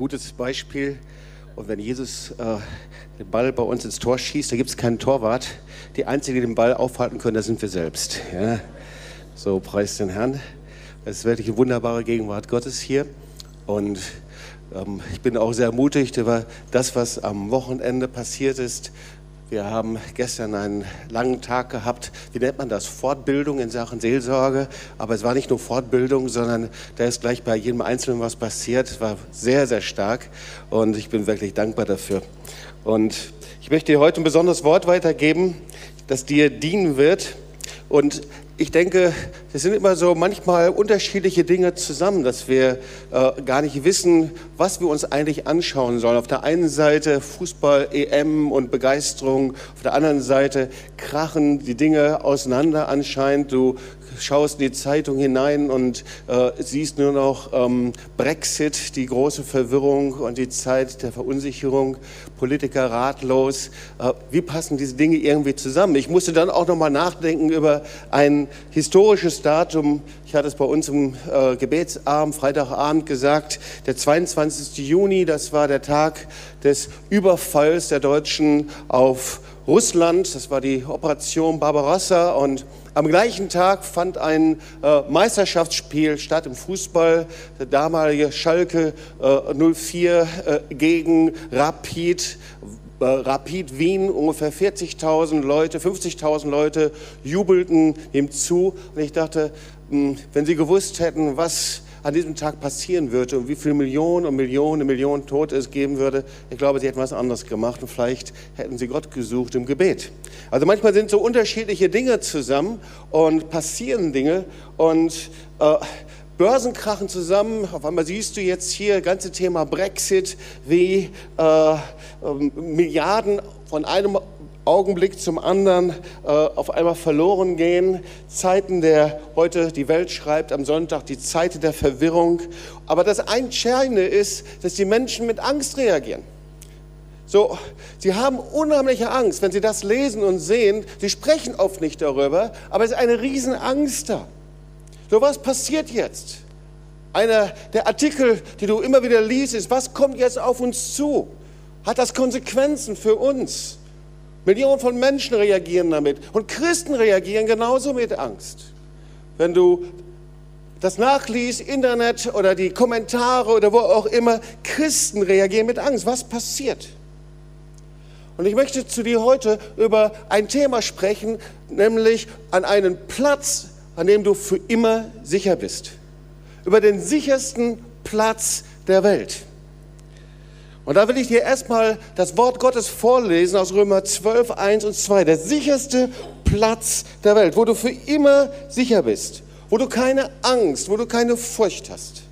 gutes Beispiel. Und wenn Jesus äh, den Ball bei uns ins Tor schießt, da gibt es keinen Torwart. Die Einzigen, die den Ball aufhalten können, das sind wir selbst. Ja? So, preis den Herrn. Es ist wirklich eine wunderbare Gegenwart Gottes hier. Und ähm, ich bin auch sehr ermutigt über das, was am Wochenende passiert ist. Wir haben gestern einen langen Tag gehabt, wie nennt man das, Fortbildung in Sachen Seelsorge. Aber es war nicht nur Fortbildung, sondern da ist gleich bei jedem Einzelnen was passiert. Es war sehr, sehr stark und ich bin wirklich dankbar dafür. Und ich möchte dir heute ein besonderes Wort weitergeben, das dir dienen wird. Und ich denke, es sind immer so manchmal unterschiedliche Dinge zusammen, dass wir äh, gar nicht wissen, was wir uns eigentlich anschauen sollen. Auf der einen Seite Fußball, EM und Begeisterung, auf der anderen Seite krachen die Dinge auseinander anscheinend. Du schaust in die Zeitung hinein und äh, siehst nur noch ähm, Brexit, die große Verwirrung und die Zeit der Verunsicherung, Politiker ratlos. Äh, wie passen diese Dinge irgendwie zusammen? Ich musste dann auch noch mal nachdenken über ein historisches Datum. Ich hatte es bei uns im äh, Gebetsabend, Freitagabend gesagt, der 22. Juni, das war der Tag des Überfalls der Deutschen auf Russland. Das war die Operation Barbarossa und am gleichen Tag fand ein äh, Meisterschaftsspiel statt im Fußball. Der damalige Schalke äh, 04 äh, gegen Rapid. Äh, Rapid Wien, ungefähr 40.000 Leute, 50.000 Leute jubelten ihm zu. Und ich dachte, hm, wenn sie gewusst hätten, was an diesem Tag passieren würde und wie viele Millionen und Millionen und Millionen Tote es geben würde, ich glaube, sie hätten was anderes gemacht und vielleicht hätten sie Gott gesucht im Gebet. Also manchmal sind so unterschiedliche Dinge zusammen und passieren Dinge und äh, Börsen krachen zusammen. Auf einmal siehst du jetzt hier das ganze Thema Brexit, wie äh, äh, Milliarden von einem Augenblick zum anderen äh, auf einmal verloren gehen. Zeiten der, heute die Welt schreibt am Sonntag, die Zeiten der Verwirrung. Aber das Entscheidende ist, dass die Menschen mit Angst reagieren. So, sie haben unheimliche Angst, wenn sie das lesen und sehen. Sie sprechen oft nicht darüber, aber es ist eine Riesenangst da. So, was passiert jetzt? Einer der Artikel, die du immer wieder liest, ist, was kommt jetzt auf uns zu? Hat das Konsequenzen für uns? Millionen von Menschen reagieren damit. Und Christen reagieren genauso mit Angst. Wenn du das nachliest, Internet oder die Kommentare oder wo auch immer, Christen reagieren mit Angst. Was passiert? Und ich möchte zu dir heute über ein Thema sprechen, nämlich an einen Platz, an dem du für immer sicher bist. Über den sichersten Platz der Welt. Und da will ich dir erstmal das Wort Gottes vorlesen aus Römer 12, 1 und 2. Der sicherste Platz der Welt, wo du für immer sicher bist, wo du keine Angst, wo du keine Furcht hast.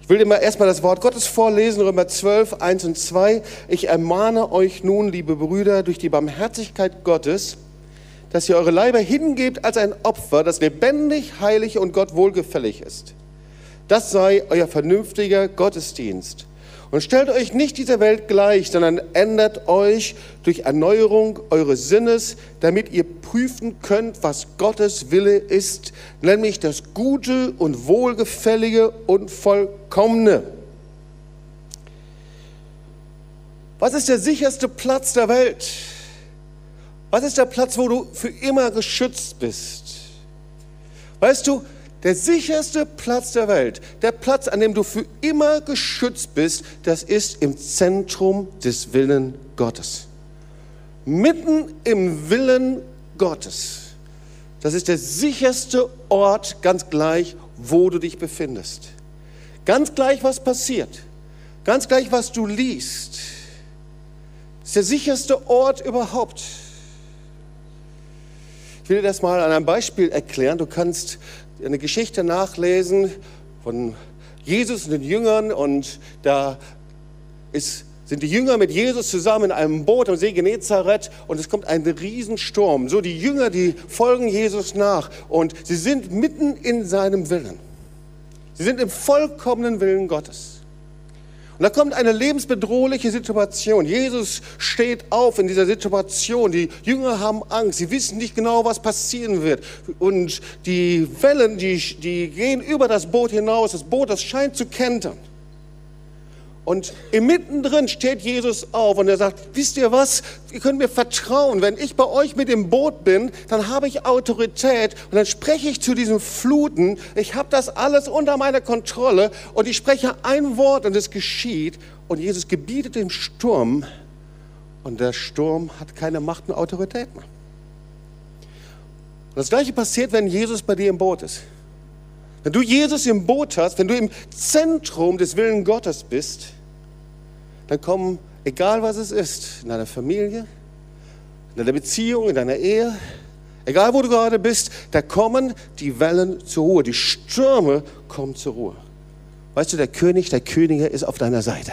Ich will dir mal erstmal das Wort Gottes vorlesen, Römer 12, 1 und 2. Ich ermahne euch nun, liebe Brüder, durch die Barmherzigkeit Gottes, dass ihr eure Leiber hingebt als ein Opfer, das lebendig, heilig und Gott wohlgefällig ist. Das sei euer vernünftiger Gottesdienst. Und stellt euch nicht dieser Welt gleich, sondern ändert euch durch Erneuerung eures Sinnes, damit ihr prüfen könnt, was Gottes Wille ist, nämlich das Gute und Wohlgefällige und Vollkommene. Was ist der sicherste Platz der Welt? Was ist der Platz, wo du für immer geschützt bist? Weißt du, der sicherste Platz der Welt, der Platz, an dem du für immer geschützt bist, das ist im Zentrum des Willen Gottes. Mitten im Willen Gottes. Das ist der sicherste Ort, ganz gleich, wo du dich befindest. Ganz gleich, was passiert. Ganz gleich, was du liest. Das ist der sicherste Ort überhaupt. Ich will dir das mal an einem Beispiel erklären. Du kannst eine Geschichte nachlesen von Jesus und den Jüngern und da ist, sind die Jünger mit Jesus zusammen in einem Boot am See Genezareth und es kommt ein Riesensturm. So die Jünger, die folgen Jesus nach und sie sind mitten in seinem Willen. Sie sind im vollkommenen Willen Gottes. Und da kommt eine lebensbedrohliche Situation. Jesus steht auf in dieser Situation. Die Jünger haben Angst. Sie wissen nicht genau, was passieren wird. Und die Wellen, die, die gehen über das Boot hinaus. Das Boot, das scheint zu kentern. Und im mittendrin steht Jesus auf und er sagt, wisst ihr was, ihr könnt mir vertrauen, wenn ich bei euch mit dem Boot bin, dann habe ich Autorität und dann spreche ich zu diesen Fluten, ich habe das alles unter meiner Kontrolle und ich spreche ein Wort und es geschieht und Jesus gebietet dem Sturm und der Sturm hat keine Macht und Autorität mehr. Und das gleiche passiert, wenn Jesus bei dir im Boot ist. Wenn du Jesus im Boot hast, wenn du im Zentrum des Willen Gottes bist, dann kommen, egal was es ist, in deiner Familie, in deiner Beziehung, in deiner Ehe, egal wo du gerade bist, da kommen die Wellen zur Ruhe, die Stürme kommen zur Ruhe. Weißt du, der König der Könige ist auf deiner Seite.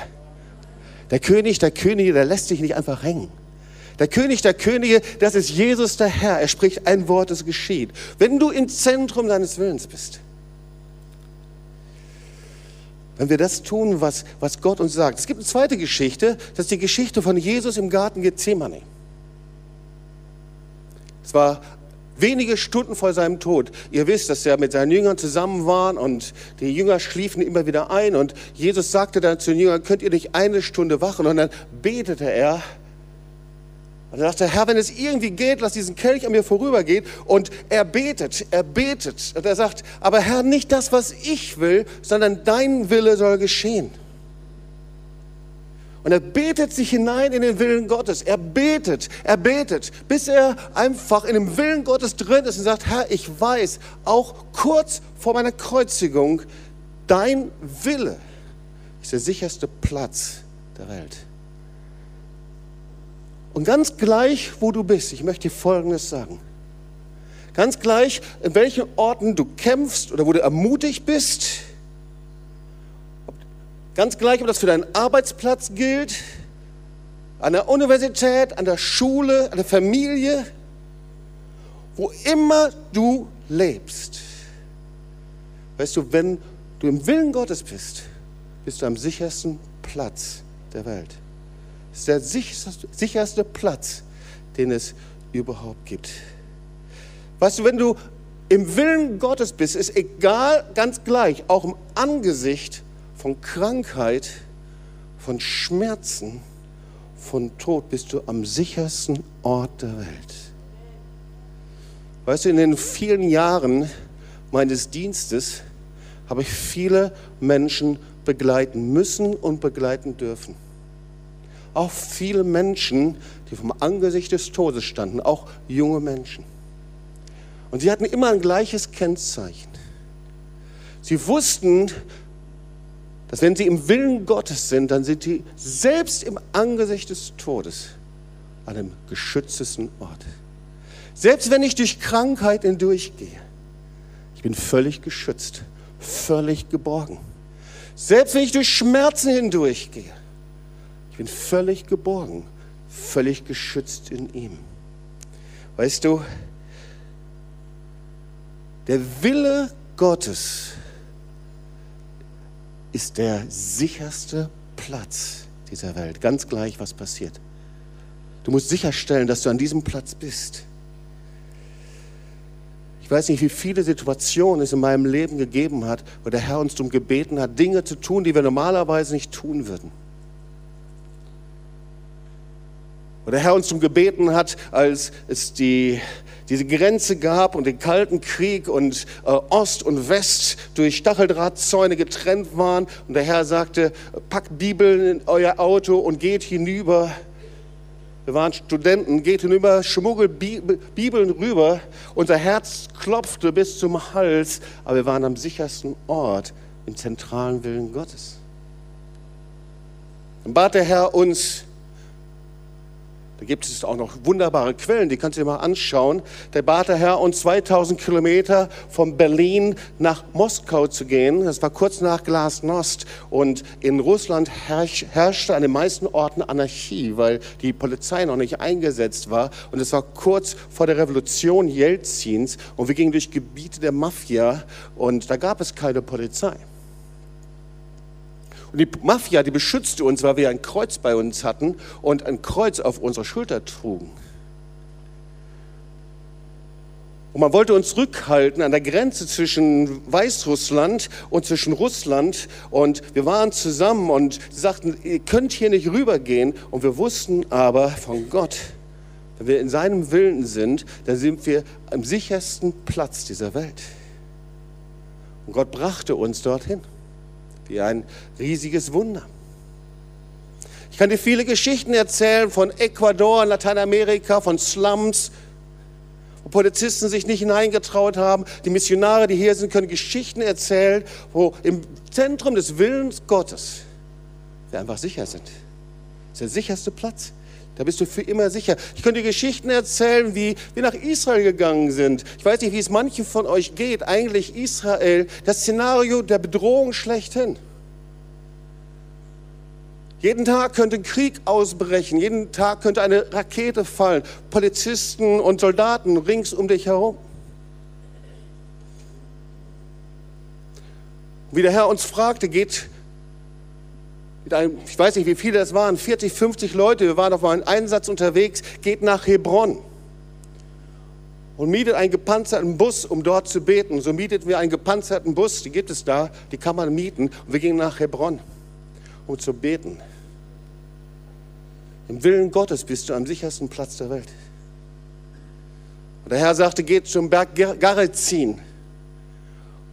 Der König der Könige, der lässt dich nicht einfach hängen. Der König der Könige, das ist Jesus der Herr. Er spricht ein Wort, es geschieht. Wenn du im Zentrum deines Willens bist, wenn wir das tun, was, was Gott uns sagt. Es gibt eine zweite Geschichte, das ist die Geschichte von Jesus im Garten Gethsemane. Es war wenige Stunden vor seinem Tod. Ihr wisst, dass er mit seinen Jüngern zusammen war und die Jünger schliefen immer wieder ein und Jesus sagte dann zu den Jüngern, könnt ihr nicht eine Stunde wachen? Und dann betete er, und er sagte, Herr, wenn es irgendwie geht, lass diesen Kelch an mir vorübergehen. Und er betet, er betet. Und er sagt, aber Herr, nicht das, was ich will, sondern dein Wille soll geschehen. Und er betet sich hinein in den Willen Gottes. Er betet, er betet, bis er einfach in dem Willen Gottes drin ist und sagt, Herr, ich weiß, auch kurz vor meiner Kreuzigung, dein Wille ist der sicherste Platz der Welt. Und ganz gleich, wo du bist, ich möchte dir Folgendes sagen. Ganz gleich, in welchen Orten du kämpfst oder wo du ermutigt bist, ganz gleich, ob das für deinen Arbeitsplatz gilt, an der Universität, an der Schule, an der Familie, wo immer du lebst. Weißt du, wenn du im Willen Gottes bist, bist du am sichersten Platz der Welt ist der sicherste Platz, den es überhaupt gibt. Weißt du, wenn du im Willen Gottes bist, ist egal, ganz gleich, auch im Angesicht von Krankheit, von Schmerzen, von Tod, bist du am sichersten Ort der Welt. Weißt du, in den vielen Jahren meines Dienstes habe ich viele Menschen begleiten müssen und begleiten dürfen auch viele Menschen, die vom Angesicht des Todes standen, auch junge Menschen. Und sie hatten immer ein gleiches Kennzeichen. Sie wussten, dass wenn sie im Willen Gottes sind, dann sind sie selbst im Angesicht des Todes an einem geschütztesten Ort. Selbst wenn ich durch Krankheit hindurchgehe, ich bin völlig geschützt, völlig geborgen. Selbst wenn ich durch Schmerzen hindurchgehe, ich bin völlig geborgen, völlig geschützt in ihm. Weißt du, der Wille Gottes ist der sicherste Platz dieser Welt, ganz gleich, was passiert. Du musst sicherstellen, dass du an diesem Platz bist. Ich weiß nicht, wie viele Situationen es in meinem Leben gegeben hat, wo der Herr uns darum gebeten hat, Dinge zu tun, die wir normalerweise nicht tun würden. Wo der Herr uns zum Gebeten hat, als es die, diese Grenze gab und den Kalten Krieg und äh, Ost und West durch Stacheldrahtzäune getrennt waren. Und der Herr sagte, packt Bibeln in euer Auto und geht hinüber. Wir waren Studenten, geht hinüber, schmuggelt Bibeln rüber. Unser Herz klopfte bis zum Hals, aber wir waren am sichersten Ort im zentralen Willen Gottes. Dann bat der Herr uns, da gibt es auch noch wunderbare Quellen, die kannst du dir mal anschauen. Der bat der Herr uns 2000 Kilometer von Berlin nach Moskau zu gehen. Das war kurz nach Glasnost. Und in Russland herrschte an den meisten Orten Anarchie, weil die Polizei noch nicht eingesetzt war. Und es war kurz vor der Revolution Jelzins. Und wir gingen durch Gebiete der Mafia und da gab es keine Polizei. Und die Mafia, die beschützte uns, weil wir ein Kreuz bei uns hatten und ein Kreuz auf unserer Schulter trugen. Und man wollte uns rückhalten an der Grenze zwischen Weißrussland und zwischen Russland. Und wir waren zusammen und sie sagten, ihr könnt hier nicht rübergehen. Und wir wussten aber von Gott, wenn wir in seinem Willen sind, dann sind wir am sichersten Platz dieser Welt. Und Gott brachte uns dorthin. Wie ein riesiges Wunder. Ich kann dir viele Geschichten erzählen von Ecuador, Lateinamerika, von Slums, wo Polizisten sich nicht hineingetraut haben. Die Missionare, die hier sind, können Geschichten erzählen, wo im Zentrum des Willens Gottes wir einfach sicher sind. Das ist der sicherste Platz. Da bist du für immer sicher. Ich könnte Geschichten erzählen, wie wir nach Israel gegangen sind. Ich weiß nicht, wie es manchen von euch geht. Eigentlich Israel, das Szenario der Bedrohung schlechthin. Jeden Tag könnte ein Krieg ausbrechen, jeden Tag könnte eine Rakete fallen, Polizisten und Soldaten rings um dich herum. Wie der Herr uns fragte, geht mit einem, ich weiß nicht, wie viele das waren, 40, 50 Leute, wir waren auf einem Einsatz unterwegs, geht nach Hebron und mietet einen gepanzerten Bus, um dort zu beten. So mieteten wir einen gepanzerten Bus, die gibt es da, die kann man mieten. Und wir gingen nach Hebron, um zu beten. Im Willen Gottes bist du am sichersten Platz der Welt. Und der Herr sagte, geht zum Berg Garizin.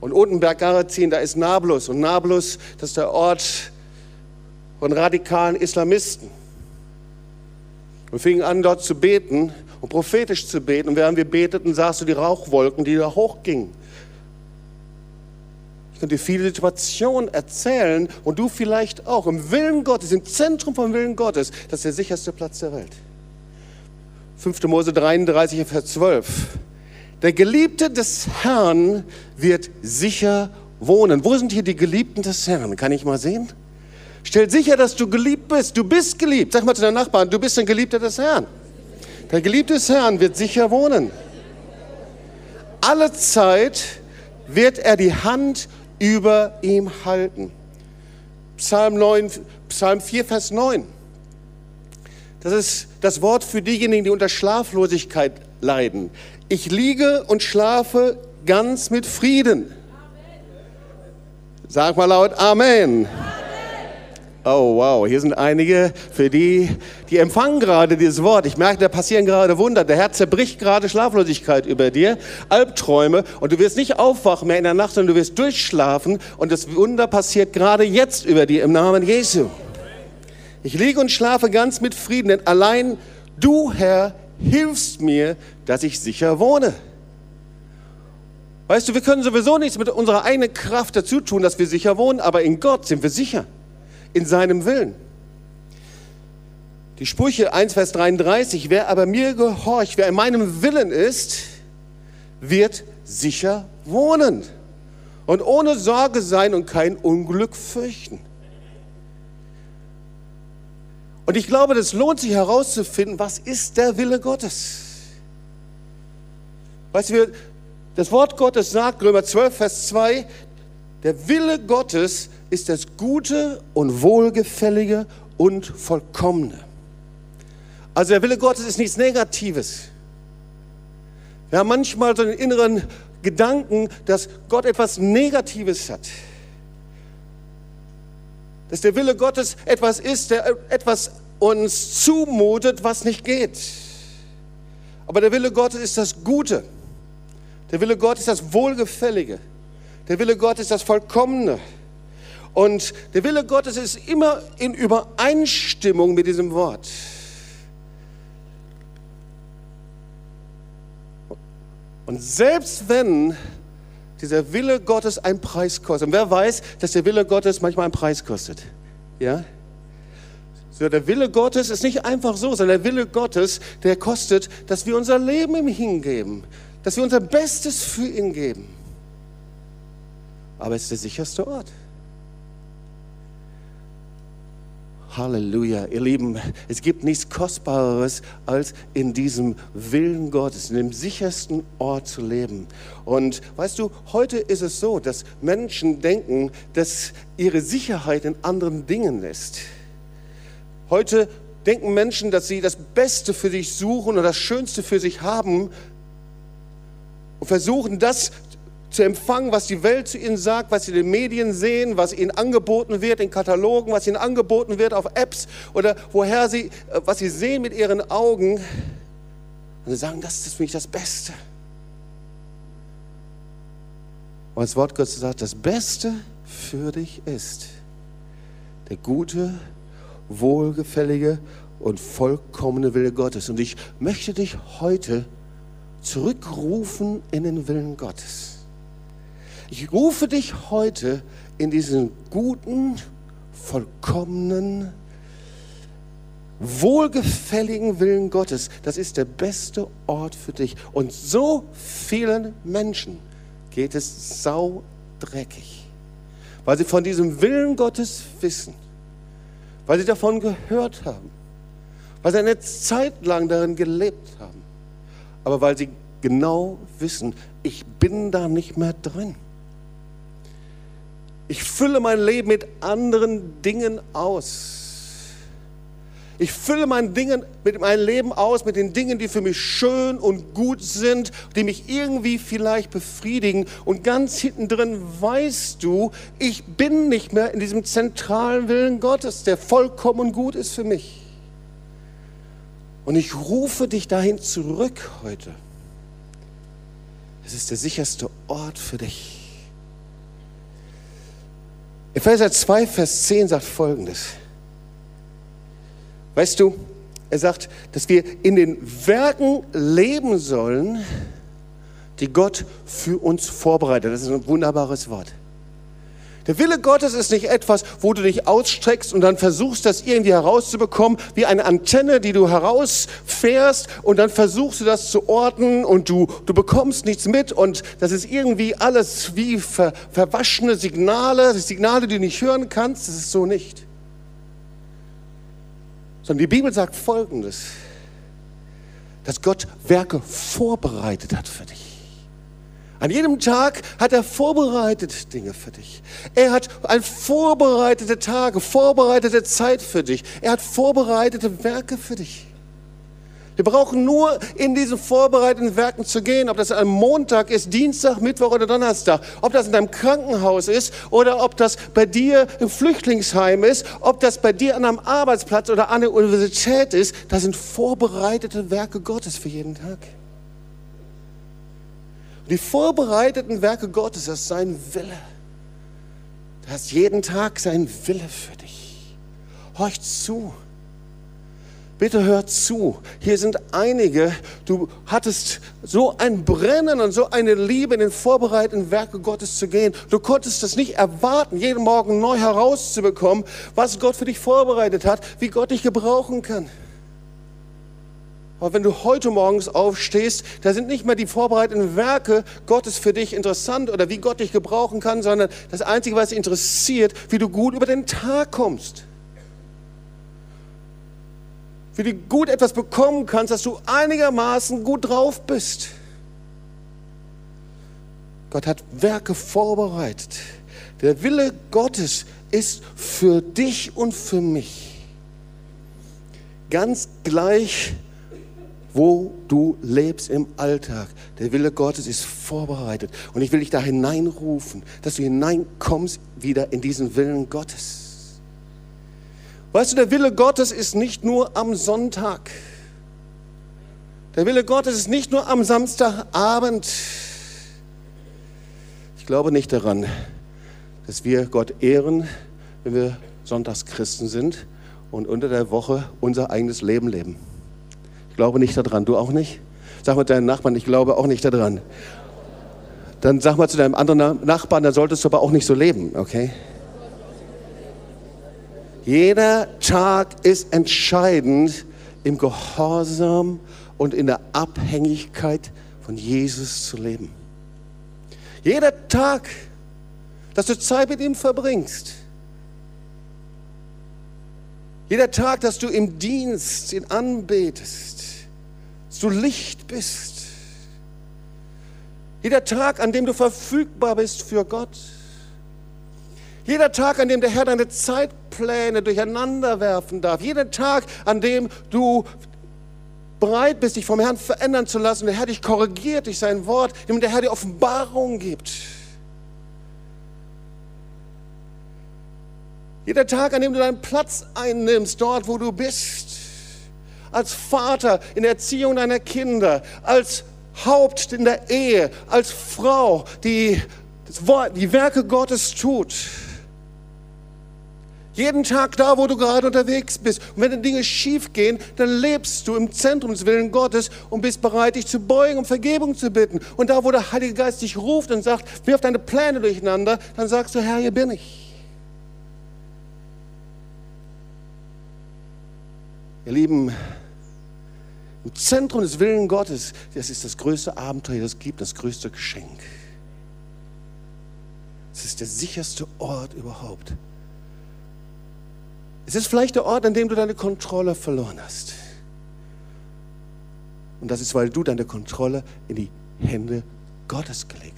Und unten Berg Garizin, da ist Nablus. Und Nablus, das ist der Ort von radikalen Islamisten. Wir fingen an, dort zu beten und prophetisch zu beten. Und während wir beteten, sahst du die Rauchwolken, die da hochgingen. Ich könnte dir viele Situationen erzählen und du vielleicht auch. Im Willen Gottes, im Zentrum vom Willen Gottes, das ist der sicherste Platz der Welt. 5. Mose 33, Vers 12. Der Geliebte des Herrn wird sicher wohnen. Wo sind hier die Geliebten des Herrn? Kann ich mal sehen? Stell sicher, dass du geliebt bist. Du bist geliebt. Sag mal zu deinem Nachbarn, du bist ein Geliebter des Herrn. Der Geliebte des Herrn wird sicher wohnen. Alle Zeit wird er die Hand über ihm halten. Psalm, 9, Psalm 4, Vers 9. Das ist das Wort für diejenigen, die unter Schlaflosigkeit leiden. Ich liege und schlafe ganz mit Frieden. Sag mal laut Amen. Amen. Oh wow, hier sind einige, für die, die empfangen gerade dieses Wort. Ich merke, da passieren gerade Wunder. Der Herr zerbricht gerade Schlaflosigkeit über dir, Albträume und du wirst nicht aufwachen mehr in der Nacht, sondern du wirst durchschlafen und das Wunder passiert gerade jetzt über dir im Namen Jesu. Ich liege und schlafe ganz mit Frieden, denn allein du, Herr, hilfst mir, dass ich sicher wohne. Weißt du, wir können sowieso nichts mit unserer eigenen Kraft dazu tun, dass wir sicher wohnen, aber in Gott sind wir sicher in seinem Willen. Die Sprüche 1, Vers 33, wer aber mir gehorcht, wer in meinem Willen ist, wird sicher wohnen und ohne Sorge sein und kein Unglück fürchten. Und ich glaube, das lohnt sich herauszufinden, was ist der Wille Gottes? Weißt du, das Wort Gottes sagt, Römer 12, Vers 2, der Wille Gottes ist das Gute und Wohlgefällige und Vollkommene. Also der Wille Gottes ist nichts Negatives. Wir haben manchmal so den inneren Gedanken, dass Gott etwas Negatives hat. Dass der Wille Gottes etwas ist, der etwas uns zumutet, was nicht geht. Aber der Wille Gottes ist das Gute. Der Wille Gottes ist das Wohlgefällige. Der Wille Gottes ist das Vollkommene. Und der Wille Gottes ist immer in Übereinstimmung mit diesem Wort. Und selbst wenn dieser Wille Gottes einen Preis kostet, und wer weiß, dass der Wille Gottes manchmal einen Preis kostet? Ja? So, der Wille Gottes ist nicht einfach so, sondern der Wille Gottes, der kostet, dass wir unser Leben ihm hingeben, dass wir unser Bestes für ihn geben. Aber es ist der sicherste Ort. Halleluja. Ihr Lieben, es gibt nichts Kostbareres, als in diesem Willen Gottes, in dem sichersten Ort zu leben. Und weißt du, heute ist es so, dass Menschen denken, dass ihre Sicherheit in anderen Dingen ist. Heute denken Menschen, dass sie das Beste für sich suchen und das Schönste für sich haben und versuchen das zu empfangen, was die Welt zu ihnen sagt, was sie in den Medien sehen, was ihnen angeboten wird in Katalogen, was ihnen angeboten wird auf Apps oder woher sie, äh, was sie sehen mit ihren Augen. Und sie sagen, das ist für mich das Beste. Und das Wort Gottes sagt, das Beste für dich ist der gute, wohlgefällige und vollkommene Wille Gottes. Und ich möchte dich heute zurückrufen in den Willen Gottes. Ich rufe dich heute in diesen guten, vollkommenen, wohlgefälligen Willen Gottes. Das ist der beste Ort für dich. Und so vielen Menschen geht es saudreckig, weil sie von diesem Willen Gottes wissen, weil sie davon gehört haben, weil sie eine Zeit lang darin gelebt haben, aber weil sie genau wissen, ich bin da nicht mehr drin. Ich fülle mein Leben mit anderen Dingen aus. Ich fülle mein, Dingen, mit mein Leben aus mit den Dingen, die für mich schön und gut sind, die mich irgendwie vielleicht befriedigen. Und ganz hinten drin weißt du, ich bin nicht mehr in diesem zentralen Willen Gottes, der vollkommen gut ist für mich. Und ich rufe dich dahin zurück heute. Es ist der sicherste Ort für dich. Epheser 2, Vers 10 sagt folgendes. Weißt du, er sagt, dass wir in den Werken leben sollen, die Gott für uns vorbereitet. Das ist ein wunderbares Wort. Der Wille Gottes ist nicht etwas, wo du dich ausstreckst und dann versuchst, das irgendwie herauszubekommen, wie eine Antenne, die du herausfährst und dann versuchst du das zu orten und du, du bekommst nichts mit und das ist irgendwie alles wie ver, verwaschene Signale, Signale, die du nicht hören kannst. Das ist so nicht. Sondern die Bibel sagt Folgendes, dass Gott Werke vorbereitet hat für dich. An jedem Tag hat er vorbereitet Dinge für dich. Er hat ein vorbereitete Tage, vorbereitete Zeit für dich. Er hat vorbereitete Werke für dich. Wir brauchen nur in diesen vorbereiteten Werken zu gehen, ob das am Montag ist, Dienstag, Mittwoch oder Donnerstag, ob das in deinem Krankenhaus ist oder ob das bei dir im Flüchtlingsheim ist, ob das bei dir an einem Arbeitsplatz oder an der Universität ist. Das sind vorbereitete Werke Gottes für jeden Tag. Die vorbereiteten Werke Gottes, das ist sein Wille. Das ist jeden Tag sein Wille für dich. Horch zu. Bitte hör zu. Hier sind einige, du hattest so ein Brennen und so eine Liebe in den vorbereiteten Werke Gottes zu gehen. Du konntest es nicht erwarten, jeden Morgen neu herauszubekommen, was Gott für dich vorbereitet hat, wie Gott dich gebrauchen kann. Aber wenn du heute morgens aufstehst, da sind nicht mehr die vorbereiteten Werke Gottes für dich interessant oder wie Gott dich gebrauchen kann, sondern das Einzige, was dich interessiert, wie du gut über den Tag kommst. Wie du gut etwas bekommen kannst, dass du einigermaßen gut drauf bist. Gott hat Werke vorbereitet. Der Wille Gottes ist für dich und für mich. Ganz gleich, wo du lebst im Alltag. Der Wille Gottes ist vorbereitet. Und ich will dich da hineinrufen, dass du hineinkommst wieder in diesen Willen Gottes. Weißt du, der Wille Gottes ist nicht nur am Sonntag. Der Wille Gottes ist nicht nur am Samstagabend. Ich glaube nicht daran, dass wir Gott ehren, wenn wir Sonntagschristen sind und unter der Woche unser eigenes Leben leben glaube nicht daran. Du auch nicht? Sag mal deinen Nachbarn, ich glaube auch nicht daran. Dann sag mal zu deinem anderen Nachbarn, da solltest du aber auch nicht so leben, okay? Jeder Tag ist entscheidend im Gehorsam und in der Abhängigkeit von Jesus zu leben. Jeder Tag, dass du Zeit mit ihm verbringst. Jeder Tag, dass du im Dienst ihn anbetest, dass du Licht bist. Jeder Tag, an dem du verfügbar bist für Gott. Jeder Tag, an dem der Herr deine Zeitpläne durcheinander werfen darf. Jeder Tag, an dem du bereit bist, dich vom Herrn verändern zu lassen, der Herr dich korrigiert durch sein Wort, dem der Herr dir Offenbarung gibt. Jeder Tag, an dem du deinen Platz einnimmst, dort, wo du bist, als Vater in der Erziehung deiner Kinder, als Haupt in der Ehe, als Frau, die die Werke Gottes tut. Jeden Tag da, wo du gerade unterwegs bist. Und wenn Dinge schief gehen, dann lebst du im Zentrum des Willens Gottes und bist bereit, dich zu beugen, um Vergebung zu bitten. Und da, wo der Heilige Geist dich ruft und sagt, wirf deine Pläne durcheinander, dann sagst du, Herr, hier bin ich. Ihr Lieben, im Zentrum des Willens Gottes, das ist das größte Abenteuer, das es gibt, das größte Geschenk. Es ist der sicherste Ort überhaupt. Es ist vielleicht der Ort, an dem du deine Kontrolle verloren hast. Und das ist, weil du deine Kontrolle in die Hände Gottes gelegt hast.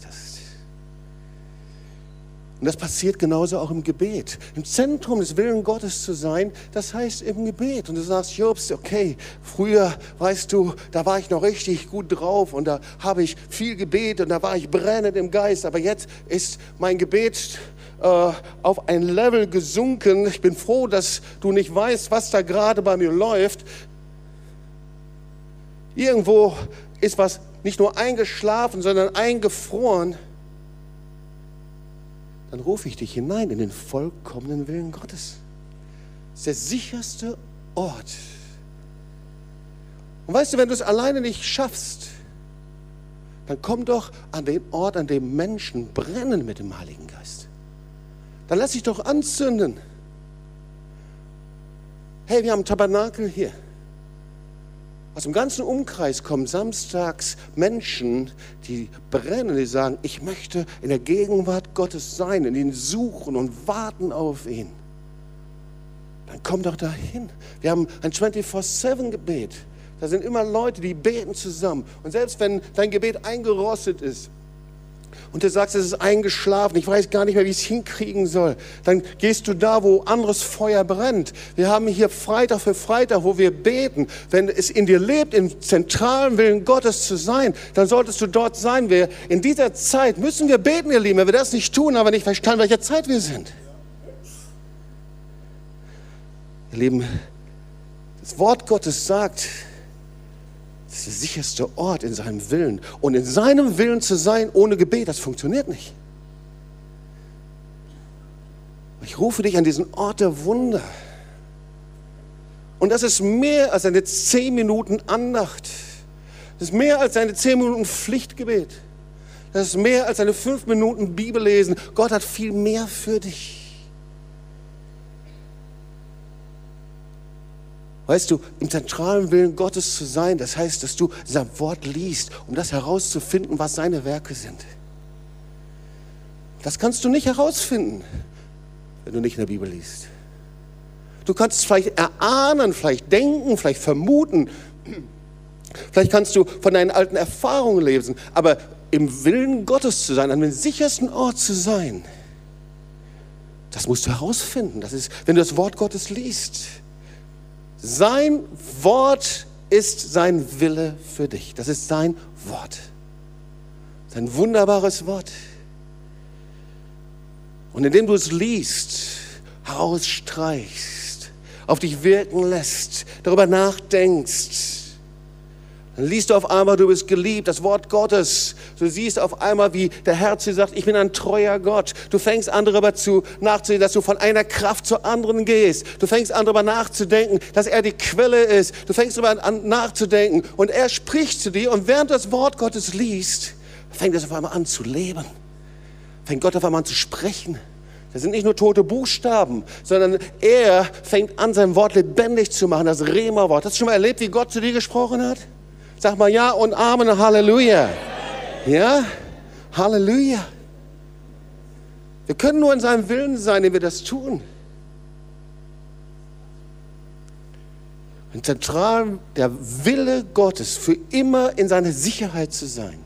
Und das passiert genauso auch im Gebet. Im Zentrum des Willens Gottes zu sein, das heißt im Gebet. Und du sagst, Jobst, okay, früher, weißt du, da war ich noch richtig gut drauf und da habe ich viel gebetet und da war ich brennend im Geist. Aber jetzt ist mein Gebet äh, auf ein Level gesunken. Ich bin froh, dass du nicht weißt, was da gerade bei mir läuft. Irgendwo ist was nicht nur eingeschlafen, sondern eingefroren. Dann rufe ich dich hinein in den vollkommenen Willen Gottes. Das ist der sicherste Ort. Und weißt du, wenn du es alleine nicht schaffst, dann komm doch an den Ort, an dem Menschen brennen mit dem Heiligen Geist. Dann lass dich doch anzünden. Hey, wir haben Tabernakel hier. Aus dem ganzen Umkreis kommen samstags Menschen, die brennen, die sagen, ich möchte in der Gegenwart Gottes sein, in ihn suchen und warten auf ihn. Dann komm doch dahin. Wir haben ein 24-7-Gebet. Da sind immer Leute, die beten zusammen. Und selbst wenn dein Gebet eingerostet ist, und du sagst, es ist eingeschlafen, ich weiß gar nicht mehr, wie ich es hinkriegen soll, dann gehst du da, wo anderes Feuer brennt. Wir haben hier Freitag für Freitag, wo wir beten. Wenn es in dir lebt, im zentralen Willen Gottes zu sein, dann solltest du dort sein. Wir, in dieser Zeit müssen wir beten, ihr Lieben. Wenn wir das nicht tun, aber nicht verstanden, welcher Zeit wir sind. Ihr Lieben, das Wort Gottes sagt, das ist der sicherste Ort in seinem Willen. Und in seinem Willen zu sein ohne Gebet, das funktioniert nicht. Ich rufe dich an diesen Ort der Wunder. Und das ist mehr als eine zehn Minuten Andacht. Das ist mehr als eine zehn Minuten Pflichtgebet. Das ist mehr als eine fünf Minuten Bibellesen. Gott hat viel mehr für dich. Weißt du, im zentralen Willen Gottes zu sein, das heißt, dass du sein Wort liest, um das herauszufinden, was seine Werke sind. Das kannst du nicht herausfinden, wenn du nicht in der Bibel liest. Du kannst es vielleicht erahnen, vielleicht denken, vielleicht vermuten. Vielleicht kannst du von deinen alten Erfahrungen lesen, aber im Willen Gottes zu sein, an dem sichersten Ort zu sein, das musst du herausfinden. Das ist, wenn du das Wort Gottes liest. Sein Wort ist sein Wille für dich. Das ist sein Wort. Sein wunderbares Wort. Und indem du es liest, herausstreichst, auf dich wirken lässt, darüber nachdenkst, dann liest du auf einmal, du bist geliebt, das Wort Gottes. Du siehst auf einmal, wie der Herr zu dir sagt, ich bin ein treuer Gott. Du fängst an darüber zu nachzudenken, dass du von einer Kraft zur anderen gehst. Du fängst an darüber nachzudenken, dass er die Quelle ist. Du fängst darüber an nachzudenken und er spricht zu dir und während du das Wort Gottes liest, fängt es auf einmal an zu leben. Fängt Gott auf einmal an zu sprechen. Das sind nicht nur tote Buchstaben, sondern er fängt an, sein Wort lebendig zu machen, das Rema-Wort. Hast du schon mal erlebt, wie Gott zu dir gesprochen hat? Sag mal ja und Amen, Halleluja. Ja? Halleluja. Wir können nur in seinem Willen sein, wenn wir das tun. Und zentral der Wille Gottes, für immer in seiner Sicherheit zu sein.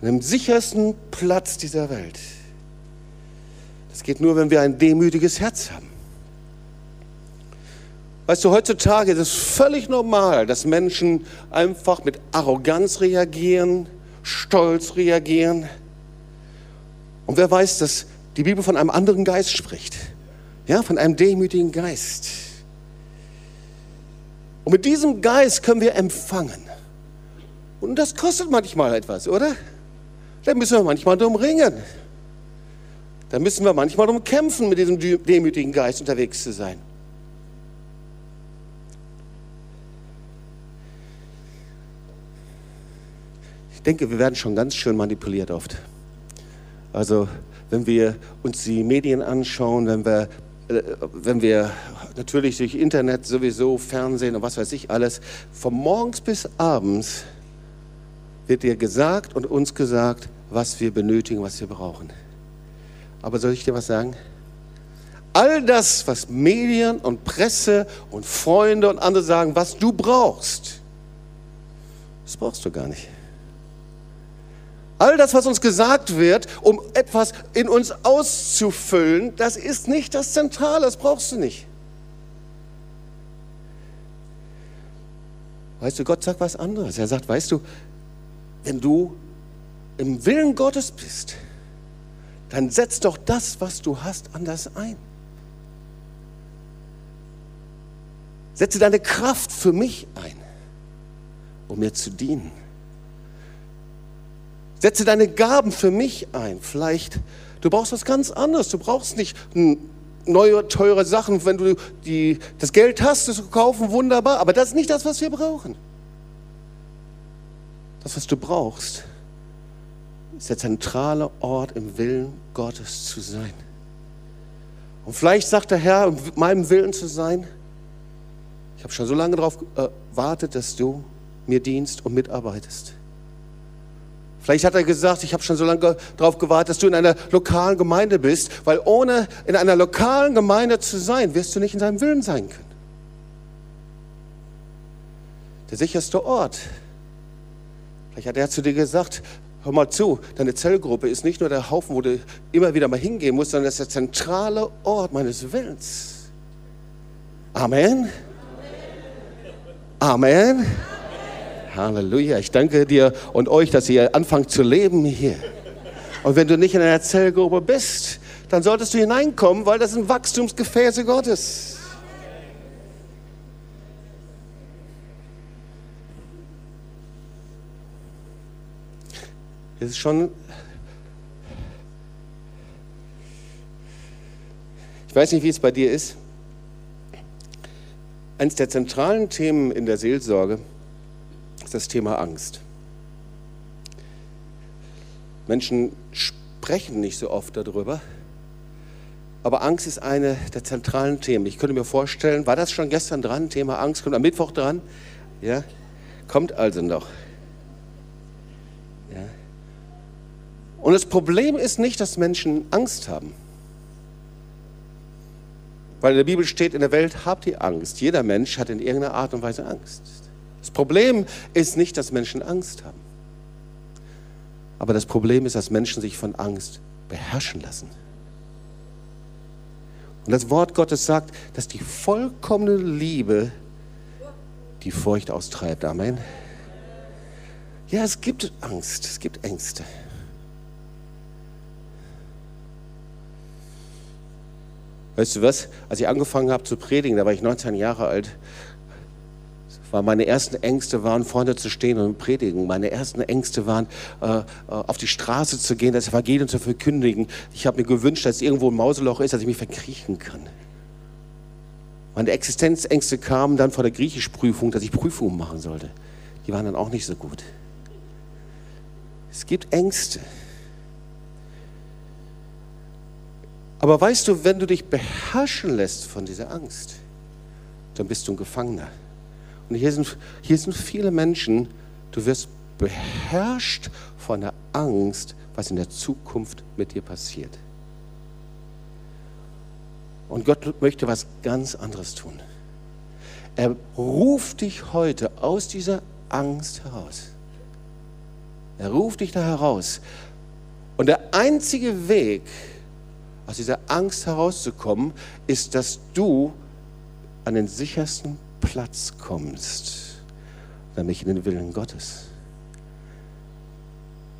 An dem sichersten Platz dieser Welt. Das geht nur, wenn wir ein demütiges Herz haben. Weißt du, heutzutage ist es völlig normal, dass Menschen einfach mit Arroganz reagieren, Stolz reagieren. Und wer weiß, dass die Bibel von einem anderen Geist spricht. Ja, von einem demütigen Geist. Und mit diesem Geist können wir empfangen. Und das kostet manchmal etwas, oder? Da müssen wir manchmal drum ringen. Da müssen wir manchmal drum kämpfen, mit diesem demütigen Geist unterwegs zu sein. Ich denke, wir werden schon ganz schön manipuliert oft. Also, wenn wir uns die Medien anschauen, wenn wir äh, wenn wir natürlich durch Internet sowieso, Fernsehen und was weiß ich alles, von morgens bis abends wird dir gesagt und uns gesagt, was wir benötigen, was wir brauchen. Aber soll ich dir was sagen? All das, was Medien und Presse und Freunde und andere sagen, was du brauchst, das brauchst du gar nicht. All das, was uns gesagt wird, um etwas in uns auszufüllen, das ist nicht das Zentrale, das brauchst du nicht. Weißt du, Gott sagt was anderes. Er sagt, weißt du, wenn du im Willen Gottes bist, dann setz doch das, was du hast, anders ein. Setze deine Kraft für mich ein, um mir zu dienen. Setze deine Gaben für mich ein. Vielleicht, du brauchst was ganz anderes. Du brauchst nicht neue, teure Sachen. Wenn du die, das Geld hast, das zu kaufen, wunderbar. Aber das ist nicht das, was wir brauchen. Das, was du brauchst, ist der zentrale Ort im Willen Gottes zu sein. Und vielleicht sagt der Herr, in meinem Willen zu sein, ich habe schon so lange darauf gewartet, dass du mir dienst und mitarbeitest. Vielleicht hat er gesagt, ich habe schon so lange darauf gewartet, dass du in einer lokalen Gemeinde bist, weil ohne in einer lokalen Gemeinde zu sein, wirst du nicht in seinem Willen sein können. Der sicherste Ort. Vielleicht hat er zu dir gesagt, hör mal zu, deine Zellgruppe ist nicht nur der Haufen, wo du immer wieder mal hingehen musst, sondern das ist der zentrale Ort meines Willens. Amen. Amen. Amen. Halleluja. Ich danke dir und euch, dass ihr anfangt zu leben hier. Und wenn du nicht in einer Zellgruppe bist, dann solltest du hineinkommen, weil das sind Wachstumsgefäße Gottes. Es ist schon. Ich weiß nicht, wie es bei dir ist. Eines der zentralen Themen in der Seelsorge das Thema Angst. Menschen sprechen nicht so oft darüber, aber Angst ist eine der zentralen Themen. Ich könnte mir vorstellen, war das schon gestern dran? Thema Angst kommt am Mittwoch dran. Ja, kommt also noch. Ja. Und das Problem ist nicht, dass Menschen Angst haben. Weil in der Bibel steht, in der Welt habt ihr Angst. Jeder Mensch hat in irgendeiner Art und Weise Angst. Das Problem ist nicht, dass Menschen Angst haben. Aber das Problem ist, dass Menschen sich von Angst beherrschen lassen. Und das Wort Gottes sagt, dass die vollkommene Liebe die Furcht austreibt. Amen. Ja, es gibt Angst, es gibt Ängste. Weißt du was? Als ich angefangen habe zu predigen, da war ich 19 Jahre alt, weil meine ersten Ängste waren, vorne zu stehen und predigen. Meine ersten Ängste waren, äh, äh, auf die Straße zu gehen, das Evangelium zu verkündigen. Ich habe mir gewünscht, dass irgendwo ein Mauseloch ist, dass ich mich verkriechen kann. Meine Existenzängste kamen dann vor der Griechischprüfung, dass ich Prüfungen machen sollte. Die waren dann auch nicht so gut. Es gibt Ängste. Aber weißt du, wenn du dich beherrschen lässt von dieser Angst, dann bist du ein Gefangener. Und hier sind, hier sind viele Menschen, du wirst beherrscht von der Angst, was in der Zukunft mit dir passiert. Und Gott möchte was ganz anderes tun. Er ruft dich heute aus dieser Angst heraus. Er ruft dich da heraus. Und der einzige Weg, aus dieser Angst herauszukommen, ist, dass du an den sichersten Platz kommst, nämlich in den Willen Gottes.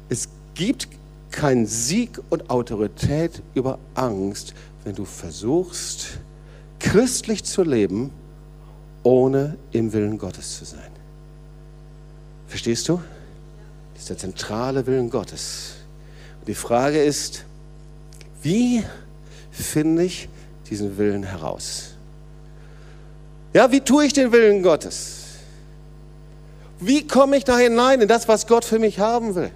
Es gibt keinen Sieg und Autorität über Angst, wenn du versuchst, christlich zu leben, ohne im Willen Gottes zu sein. Verstehst du? Das ist der zentrale Willen Gottes. Und die Frage ist, wie finde ich diesen Willen heraus? Ja, wie tue ich den Willen Gottes? Wie komme ich da hinein in das, was Gott für mich haben will?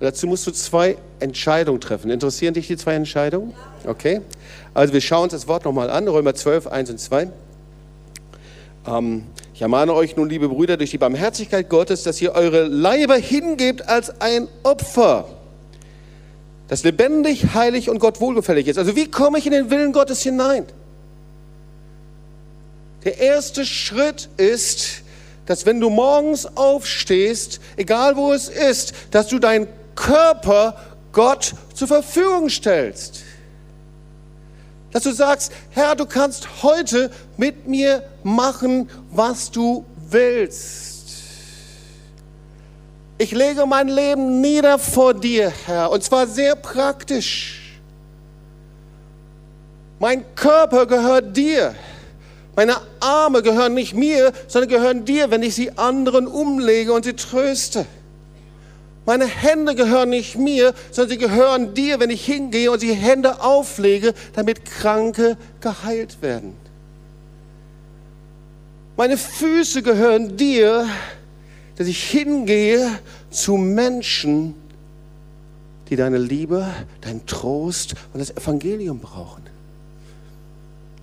Und dazu musst du zwei Entscheidungen treffen. Interessieren dich die zwei Entscheidungen? Okay. Also wir schauen uns das Wort nochmal an, Römer 12, 1 und 2. Ähm, ich ermahne euch nun, liebe Brüder, durch die Barmherzigkeit Gottes, dass ihr eure Leiber hingebt als ein Opfer, das lebendig, heilig und Gott wohlgefällig ist. Also wie komme ich in den Willen Gottes hinein? Der erste Schritt ist, dass wenn du morgens aufstehst, egal wo es ist, dass du deinen Körper Gott zur Verfügung stellst. Dass du sagst, Herr, du kannst heute mit mir machen, was du willst. Ich lege mein Leben nieder vor dir, Herr, und zwar sehr praktisch. Mein Körper gehört dir. Meine Arme gehören nicht mir, sondern gehören dir, wenn ich sie anderen umlege und sie tröste. Meine Hände gehören nicht mir, sondern sie gehören dir, wenn ich hingehe und sie Hände auflege, damit Kranke geheilt werden. Meine Füße gehören dir, dass ich hingehe zu Menschen, die deine Liebe, deinen Trost und das Evangelium brauchen.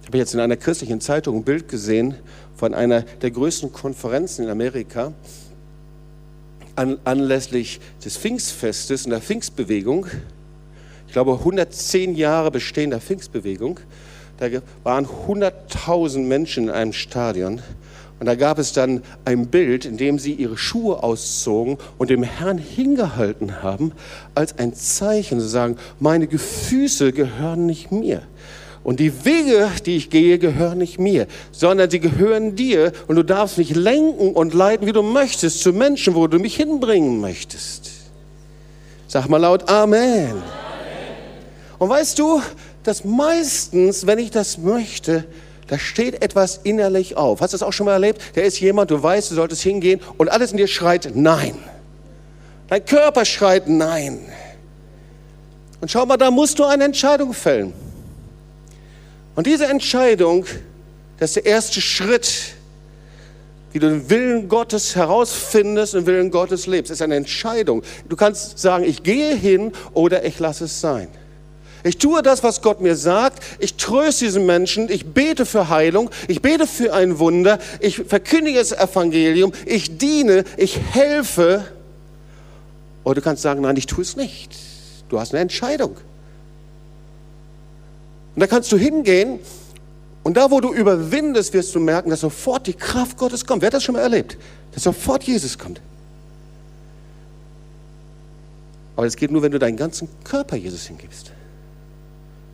Ich habe jetzt in einer christlichen Zeitung ein Bild gesehen von einer der größten Konferenzen in Amerika an, anlässlich des Pfingstfestes und der Pfingstbewegung, ich glaube 110 Jahre bestehender Pfingstbewegung, da waren 100.000 Menschen in einem Stadion. Und da gab es dann ein Bild, in dem sie ihre Schuhe auszogen und dem Herrn hingehalten haben, als ein Zeichen zu sagen, meine Gefüße gehören nicht mir. Und die Wege, die ich gehe, gehören nicht mir, sondern sie gehören dir. Und du darfst mich lenken und leiten, wie du möchtest, zu Menschen, wo du mich hinbringen möchtest. Sag mal laut Amen. Amen. Und weißt du, dass meistens, wenn ich das möchte, da steht etwas innerlich auf. Hast du das auch schon mal erlebt? Da ist jemand, du weißt, du solltest hingehen und alles in dir schreit Nein. Dein Körper schreit Nein. Und schau mal, da musst du eine Entscheidung fällen. Und diese Entscheidung, das ist der erste Schritt, wie du den Willen Gottes herausfindest und den Willen Gottes lebst. Das ist eine Entscheidung. Du kannst sagen, ich gehe hin oder ich lasse es sein. Ich tue das, was Gott mir sagt. Ich tröste diesen Menschen. Ich bete für Heilung. Ich bete für ein Wunder. Ich verkündige das Evangelium. Ich diene. Ich helfe. Oder du kannst sagen, nein, ich tue es nicht. Du hast eine Entscheidung. Und da kannst du hingehen und da, wo du überwindest, wirst du merken, dass sofort die Kraft Gottes kommt. Wer hat das schon mal erlebt? Dass sofort Jesus kommt. Aber es geht nur, wenn du deinen ganzen Körper Jesus hingibst.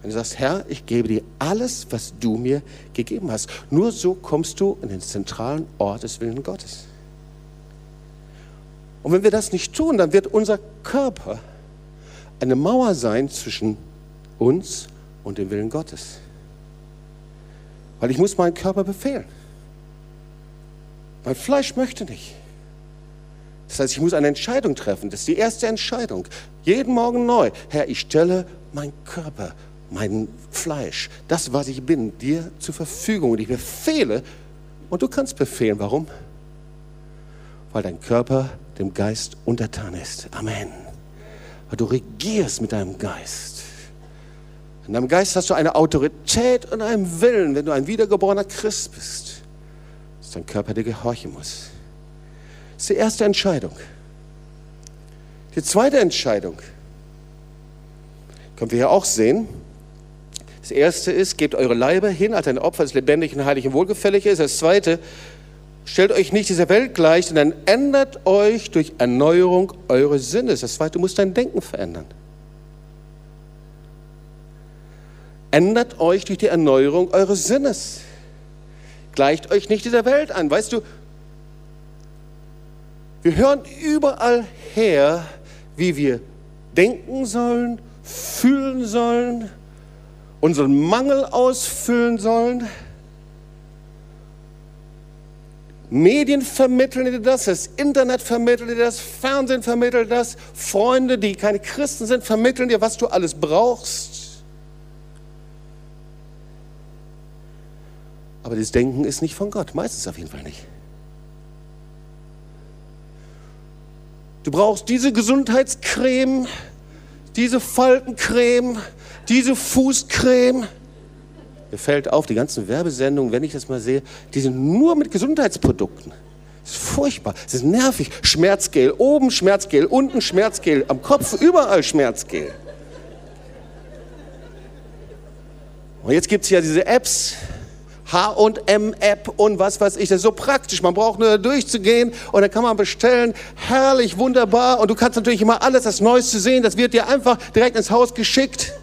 Wenn du sagst, Herr, ich gebe dir alles, was du mir gegeben hast. Nur so kommst du in den zentralen Ort des Willens Gottes. Und wenn wir das nicht tun, dann wird unser Körper eine Mauer sein zwischen uns und dem Willen Gottes. Weil ich muss meinen Körper befehlen. Mein Fleisch möchte nicht. Das heißt, ich muss eine Entscheidung treffen. Das ist die erste Entscheidung. Jeden Morgen neu. Herr, ich stelle meinen Körper, mein Fleisch, das, was ich bin, dir zur Verfügung. Und ich befehle. Und du kannst befehlen. Warum? Weil dein Körper dem Geist untertan ist. Amen. Weil du regierst mit deinem Geist. In deinem Geist hast du eine Autorität und einen Willen, wenn du ein wiedergeborener Christ bist, dass dein Körper dir gehorchen muss. Das ist die erste Entscheidung. Die zweite Entscheidung können wir hier auch sehen. Das erste ist, gebt eure Leibe hin als ein Opfer, das lebendig und heilig und wohlgefällig ist. Das zweite, stellt euch nicht dieser Welt gleich, sondern ändert euch durch Erneuerung eures Sinnes. Das zweite, du musst dein Denken verändern. Ändert euch durch die Erneuerung eures Sinnes. Gleicht euch nicht dieser Welt an. Weißt du, wir hören überall her, wie wir denken sollen, fühlen sollen, unseren Mangel ausfüllen sollen. Medien vermitteln dir das, das Internet vermittelt dir das, Fernsehen vermittelt das, Freunde, die keine Christen sind, vermitteln dir, was du alles brauchst. Aber das Denken ist nicht von Gott, meistens auf jeden Fall nicht. Du brauchst diese Gesundheitscreme, diese Faltencreme, diese Fußcreme. Mir fällt auf, die ganzen Werbesendungen, wenn ich das mal sehe, die sind nur mit Gesundheitsprodukten. Das ist furchtbar, das ist nervig. Schmerzgel, oben Schmerzgel, unten Schmerzgel, am Kopf überall Schmerzgel. Und jetzt gibt es ja diese Apps, H&M-App und was weiß ich. Das ist so praktisch. Man braucht nur da durchzugehen und dann kann man bestellen. Herrlich, wunderbar. Und du kannst natürlich immer alles, das Neueste sehen. Das wird dir einfach direkt ins Haus geschickt.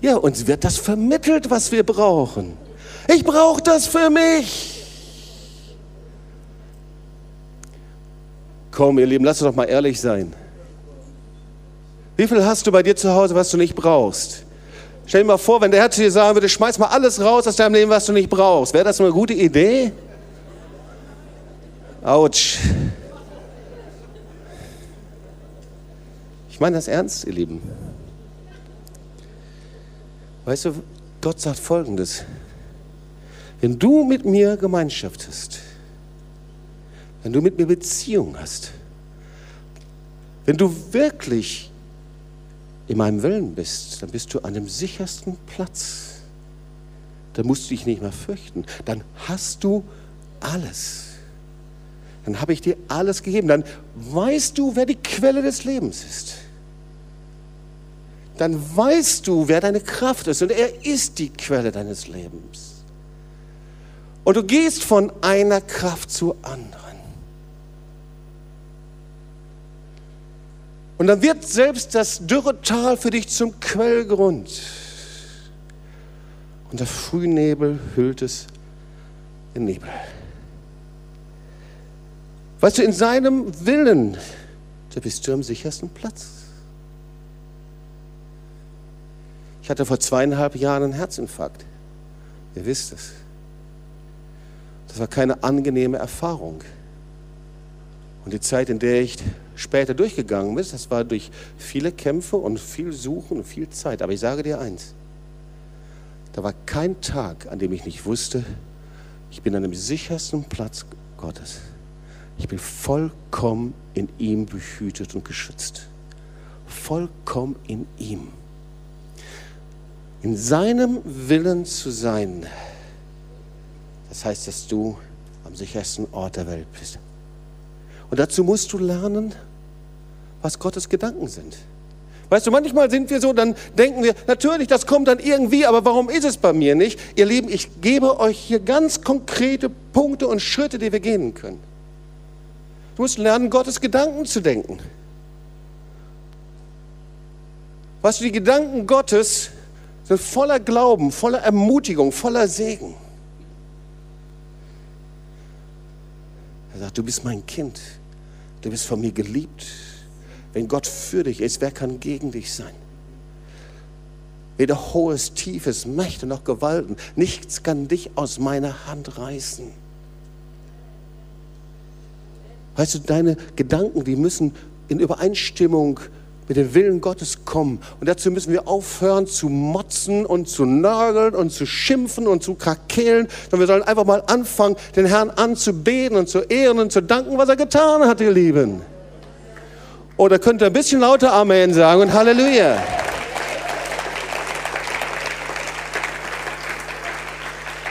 Ja, uns wird das vermittelt, was wir brauchen. Ich brauche das für mich. Komm, ihr Lieben, lass uns doch mal ehrlich sein. Wie viel hast du bei dir zu Hause, was du nicht brauchst? Stell dir mal vor, wenn der Herr zu dir sagen würde, schmeiß mal alles raus aus deinem Leben, was du nicht brauchst. Wäre das eine gute Idee? Autsch. Ich meine das ernst, ihr Lieben. Weißt du, Gott sagt Folgendes. Wenn du mit mir Gemeinschaft hast, wenn du mit mir Beziehung hast, wenn du wirklich in meinem Willen bist, dann bist du an dem sichersten Platz. Dann musst du dich nicht mehr fürchten. Dann hast du alles. Dann habe ich dir alles gegeben. Dann weißt du, wer die Quelle des Lebens ist. Dann weißt du, wer deine Kraft ist. Und er ist die Quelle deines Lebens. Und du gehst von einer Kraft zur anderen. Und dann wird selbst das dürre Tal für dich zum Quellgrund. Und der Frühnebel hüllt es in Nebel. Weißt du, in seinem Willen, da bist du am sichersten Platz. Ich hatte vor zweieinhalb Jahren einen Herzinfarkt. Ihr wisst es. Das war keine angenehme Erfahrung. Und die Zeit, in der ich später durchgegangen bin, das war durch viele Kämpfe und viel Suchen und viel Zeit. Aber ich sage dir eins, da war kein Tag, an dem ich nicht wusste, ich bin an dem sichersten Platz Gottes. Ich bin vollkommen in ihm behütet und geschützt. Vollkommen in ihm. In seinem Willen zu sein, das heißt, dass du am sichersten Ort der Welt bist. Und dazu musst du lernen, was Gottes Gedanken sind. Weißt du, manchmal sind wir so, dann denken wir, natürlich, das kommt dann irgendwie, aber warum ist es bei mir nicht? Ihr Lieben, ich gebe euch hier ganz konkrete Punkte und Schritte, die wir gehen können. Du musst lernen, Gottes Gedanken zu denken. Weißt du, die Gedanken Gottes sind voller Glauben, voller Ermutigung, voller Segen. Er sagt, du bist mein Kind. Du bist von mir geliebt. Wenn Gott für dich ist, wer kann gegen dich sein? Weder hohes, tiefes, Mächte noch Gewalten. Nichts kann dich aus meiner Hand reißen. Weißt du, deine Gedanken, die müssen in Übereinstimmung mit dem Willen Gottes kommen. Und dazu müssen wir aufhören zu motzen und zu nörgeln und zu schimpfen und zu krakeelen, sondern wir sollen einfach mal anfangen, den Herrn anzubeten und zu ehren und zu danken, was er getan hat, ihr Lieben. Oder könnt ihr ein bisschen lauter Amen sagen und Halleluja.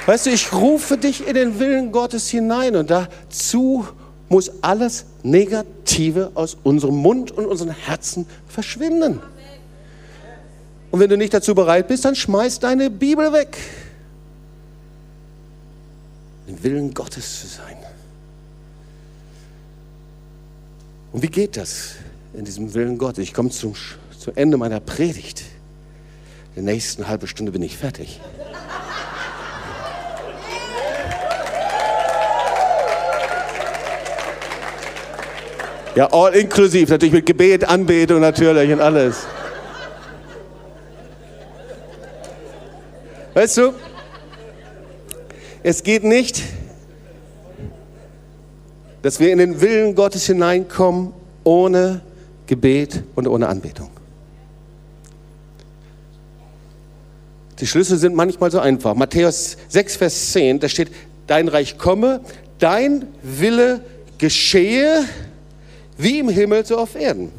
Weißt du, ich rufe dich in den Willen Gottes hinein und dazu muss alles Negative aus unserem Mund und unseren Herzen verschwinden. Und wenn du nicht dazu bereit bist, dann schmeiß deine Bibel weg. Im Willen Gottes zu sein. Und wie geht das in diesem Willen Gottes? Ich komme zum, zum Ende meiner Predigt. In der nächsten halben Stunde bin ich fertig. Ja, all inklusiv, natürlich mit Gebet, Anbetung natürlich und alles. Weißt du, es geht nicht, dass wir in den Willen Gottes hineinkommen ohne Gebet und ohne Anbetung. Die Schlüssel sind manchmal so einfach. Matthäus 6, Vers 10, da steht, dein Reich komme, dein Wille geschehe, wie im Himmel, so auf Erden.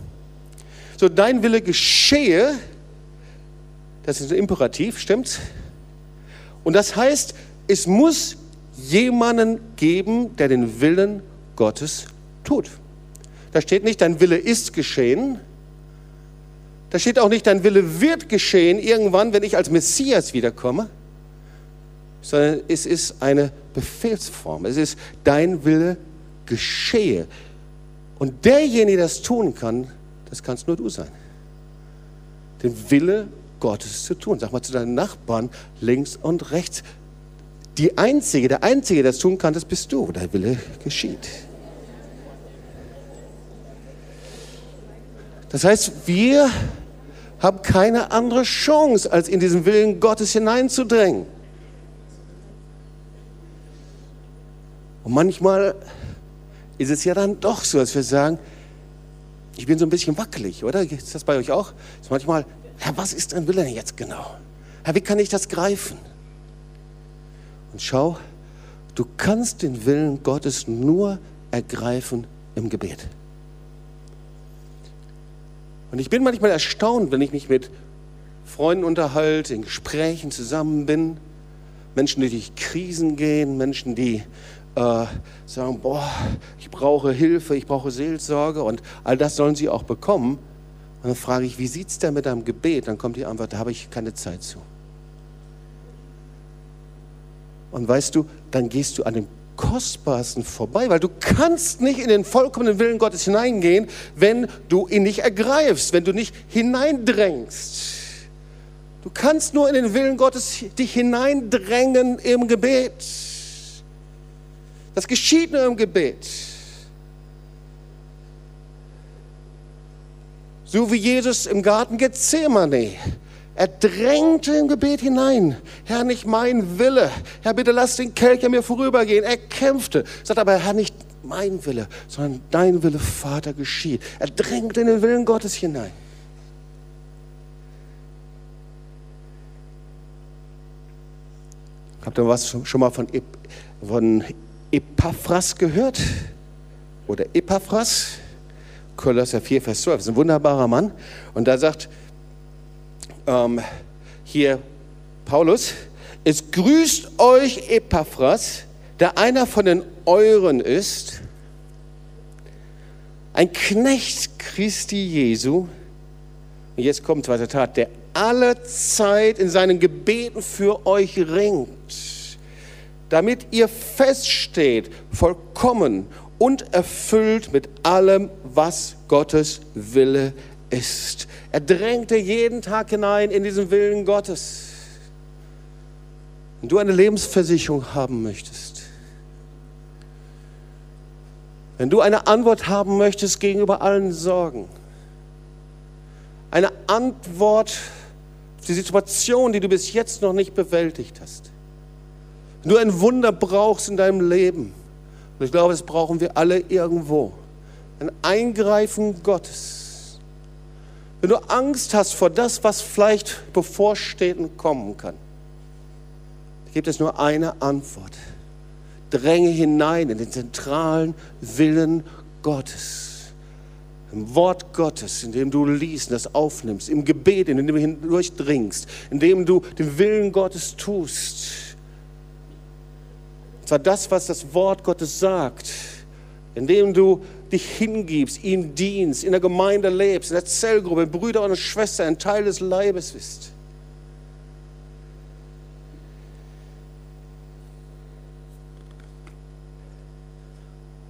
So, dein Wille geschehe, das ist ein Imperativ, stimmt's? Und das heißt, es muss jemanden geben, der den Willen Gottes tut. Da steht nicht, dein Wille ist geschehen. Da steht auch nicht, dein Wille wird geschehen irgendwann, wenn ich als Messias wiederkomme, sondern es ist eine Befehlsform. Es ist, dein Wille geschehe. Und derjenige, der das tun kann, das kannst nur du sein. Den Wille Gottes zu tun. Sag mal zu deinen Nachbarn links und rechts. Die Einzige, der Einzige, der das tun kann, das bist du. Dein Wille geschieht. Das heißt, wir haben keine andere Chance, als in diesen Willen Gottes hineinzudrängen. Und manchmal ist es ja dann doch so, dass wir sagen, ich bin so ein bisschen wackelig, oder? Ist das bei euch auch? Ist manchmal, Herr, was ist dein Wille jetzt genau? Herr, wie kann ich das greifen? Und schau, du kannst den Willen Gottes nur ergreifen im Gebet. Und ich bin manchmal erstaunt, wenn ich mich mit Freunden unterhalte, in Gesprächen zusammen bin, Menschen, die durch Krisen gehen, Menschen, die äh, sagen, boah, ich brauche Hilfe, ich brauche Seelsorge und all das sollen sie auch bekommen. Und dann frage ich, wie sieht es denn mit deinem Gebet? Dann kommt die Antwort, da habe ich keine Zeit zu. Und weißt du, dann gehst du an dem Kostbarsten vorbei, weil du kannst nicht in den vollkommenen Willen Gottes hineingehen, wenn du ihn nicht ergreifst, wenn du nicht hineindrängst. Du kannst nur in den Willen Gottes dich hineindrängen im Gebet. Das geschieht nur im Gebet. So wie Jesus im Garten Gethsemane. Er drängte im Gebet hinein. Herr, nicht mein Wille. Herr, bitte lass den Kelch an mir vorübergehen. Er kämpfte. Sagt aber, Herr, nicht mein Wille, sondern dein Wille, Vater, geschieht. Er drängte in den Willen Gottes hinein. Habt ihr was schon mal von, von Epaphras gehört? Oder Epaphras? Kolosser 4, Vers 12. Das ist ein wunderbarer Mann. Und da sagt ähm, hier Paulus, es grüßt euch Epaphras, der einer von den Euren ist, ein Knecht Christi Jesu. Und jetzt kommt zweiter Tat, der alle Zeit in seinen Gebeten für euch ringt, damit ihr feststeht, vollkommen und erfüllt mit allem, was Gottes Wille ist. Er drängte jeden Tag hinein in diesen Willen Gottes. Wenn du eine Lebensversicherung haben möchtest, wenn du eine Antwort haben möchtest gegenüber allen Sorgen, eine Antwort auf die Situation, die du bis jetzt noch nicht bewältigt hast, du ein Wunder brauchst in deinem Leben, und ich glaube, das brauchen wir alle irgendwo. Ein Eingreifen Gottes. Wenn du Angst hast vor das, was vielleicht bevorsteht und kommen kann, gibt es nur eine Antwort. Dränge hinein in den zentralen Willen Gottes. Im Wort Gottes, in dem du liest und das aufnimmst, im Gebet, in dem du hindurchdringst, in dem du den Willen Gottes tust. Und zwar das, was das Wort Gottes sagt. indem du dich hingibst, ihm dienst, in der Gemeinde lebst, in der Zellgruppe, Brüder und Schwestern, ein Teil des Leibes bist.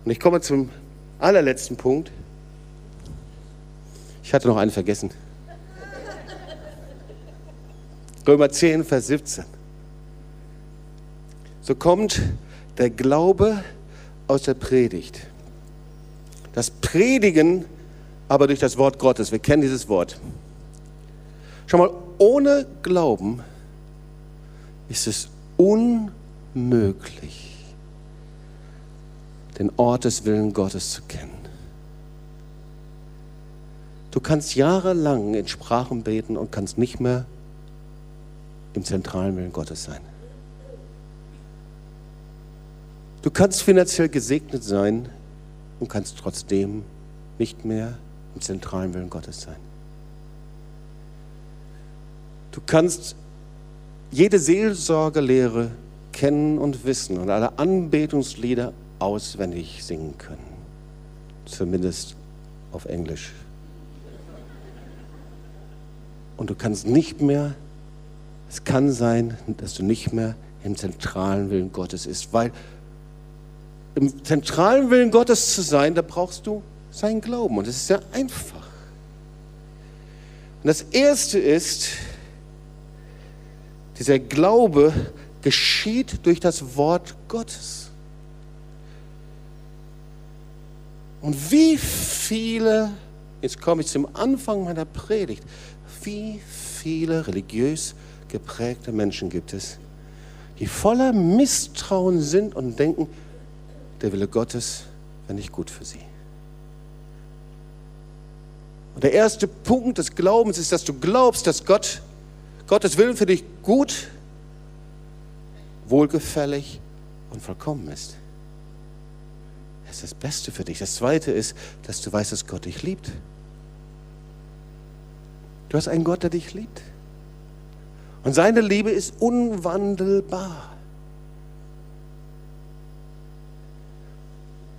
Und ich komme zum allerletzten Punkt. Ich hatte noch einen vergessen. Römer 10, Vers 17. So kommt der Glaube aus der Predigt. Das Predigen aber durch das Wort Gottes. Wir kennen dieses Wort. Schau mal, ohne Glauben ist es unmöglich, den Ort des Willen Gottes zu kennen. Du kannst jahrelang in Sprachen beten und kannst nicht mehr im zentralen Willen Gottes sein. Du kannst finanziell gesegnet sein und kannst trotzdem nicht mehr im zentralen Willen Gottes sein. Du kannst jede Seelsorgelehre kennen und wissen und alle Anbetungslieder auswendig singen können. Zumindest auf Englisch. Und du kannst nicht mehr, es kann sein, dass du nicht mehr im zentralen Willen Gottes ist, weil im zentralen Willen Gottes zu sein, da brauchst du seinen Glauben. Und es ist sehr einfach. Und das Erste ist, dieser Glaube geschieht durch das Wort Gottes. Und wie viele, jetzt komme ich zum Anfang meiner Predigt, wie viele religiös geprägte Menschen gibt es, die voller Misstrauen sind und denken, der Wille Gottes wäre nicht gut für sie. Und der erste Punkt des Glaubens ist, dass du glaubst, dass Gott, Gottes Willen für dich gut, wohlgefällig und vollkommen ist. Das ist das Beste für dich. Das Zweite ist, dass du weißt, dass Gott dich liebt. Du hast einen Gott, der dich liebt. Und seine Liebe ist unwandelbar.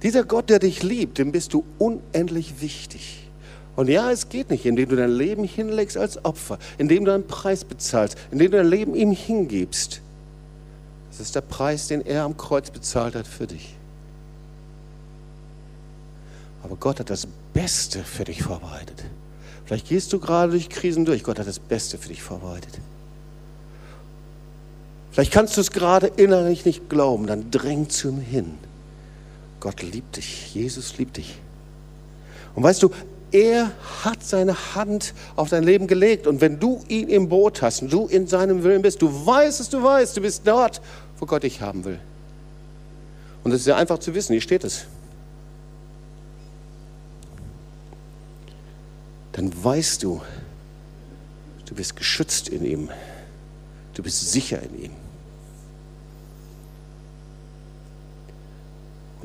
Dieser Gott, der dich liebt, dem bist du unendlich wichtig. Und ja, es geht nicht, indem du dein Leben hinlegst als Opfer, indem du einen Preis bezahlst, indem du dein Leben ihm hingibst. Das ist der Preis, den er am Kreuz bezahlt hat für dich. Aber Gott hat das Beste für dich vorbereitet. Vielleicht gehst du gerade durch Krisen durch. Gott hat das Beste für dich vorbereitet. Vielleicht kannst du es gerade innerlich nicht glauben. Dann dräng zu ihm hin. Gott liebt dich. Jesus liebt dich. Und weißt du, er hat seine Hand auf dein Leben gelegt. Und wenn du ihn im Boot hast und du in seinem Willen bist, du weißt es, du weißt, du bist dort, wo Gott dich haben will. Und es ist ja einfach zu wissen, hier steht es. dann weißt du, du bist geschützt in ihm. Du bist sicher in ihm.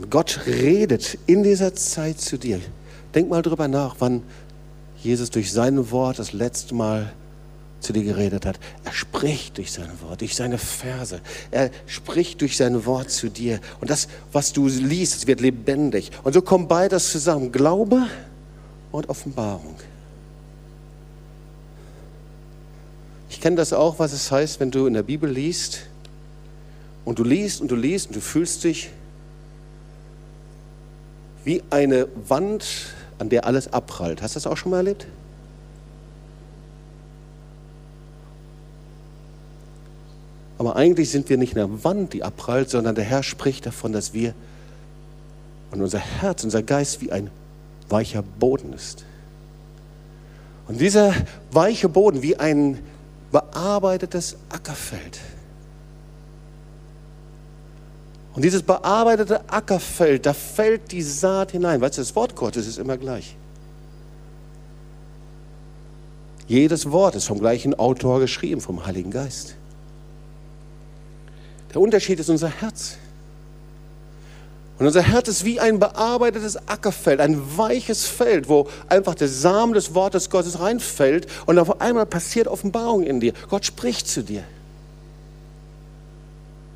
Gott redet in dieser Zeit zu dir. Denk mal drüber nach, wann Jesus durch sein Wort das letzte Mal zu dir geredet hat. Er spricht durch sein Wort, durch seine Verse. Er spricht durch sein Wort zu dir. Und das, was du liest, wird lebendig. Und so kommt beides zusammen. Glaube und Offenbarung. Ich kenne das auch, was es heißt, wenn du in der Bibel liest und du liest und du liest und du fühlst dich wie eine Wand, an der alles abprallt. Hast du das auch schon mal erlebt? Aber eigentlich sind wir nicht eine Wand, die abprallt, sondern der Herr spricht davon, dass wir und unser Herz, unser Geist wie ein weicher Boden ist. Und dieser weiche Boden, wie ein bearbeitetes Ackerfeld. Und dieses bearbeitete Ackerfeld, da fällt die Saat hinein. Weißt du, das Wort Gottes ist immer gleich. Jedes Wort ist vom gleichen Autor geschrieben, vom Heiligen Geist. Der Unterschied ist unser Herz. Und unser Herz ist wie ein bearbeitetes Ackerfeld, ein weiches Feld, wo einfach der Samen des Wortes Gottes reinfällt und auf einmal passiert Offenbarung in dir. Gott spricht zu dir.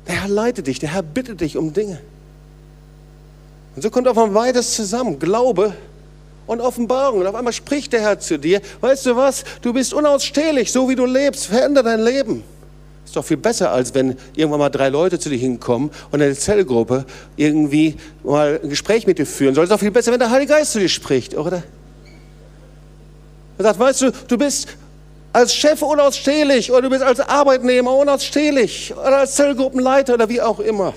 Der Herr leitet dich, der Herr bittet dich um Dinge. Und so kommt auf einmal beides zusammen. Glaube und Offenbarung. Und auf einmal spricht der Herr zu dir. Weißt du was? Du bist unausstehlich, so wie du lebst. Veränder dein Leben. Ist doch viel besser, als wenn irgendwann mal drei Leute zu dir hinkommen und eine Zellgruppe irgendwie mal ein Gespräch mit dir führen soll. Ist doch viel besser, wenn der Heilige Geist zu dir spricht, oder? Er sagt, weißt du, du bist als Chef unausstehlich oder du bist als Arbeitnehmer unausstehlich oder als Zellgruppenleiter oder wie auch immer.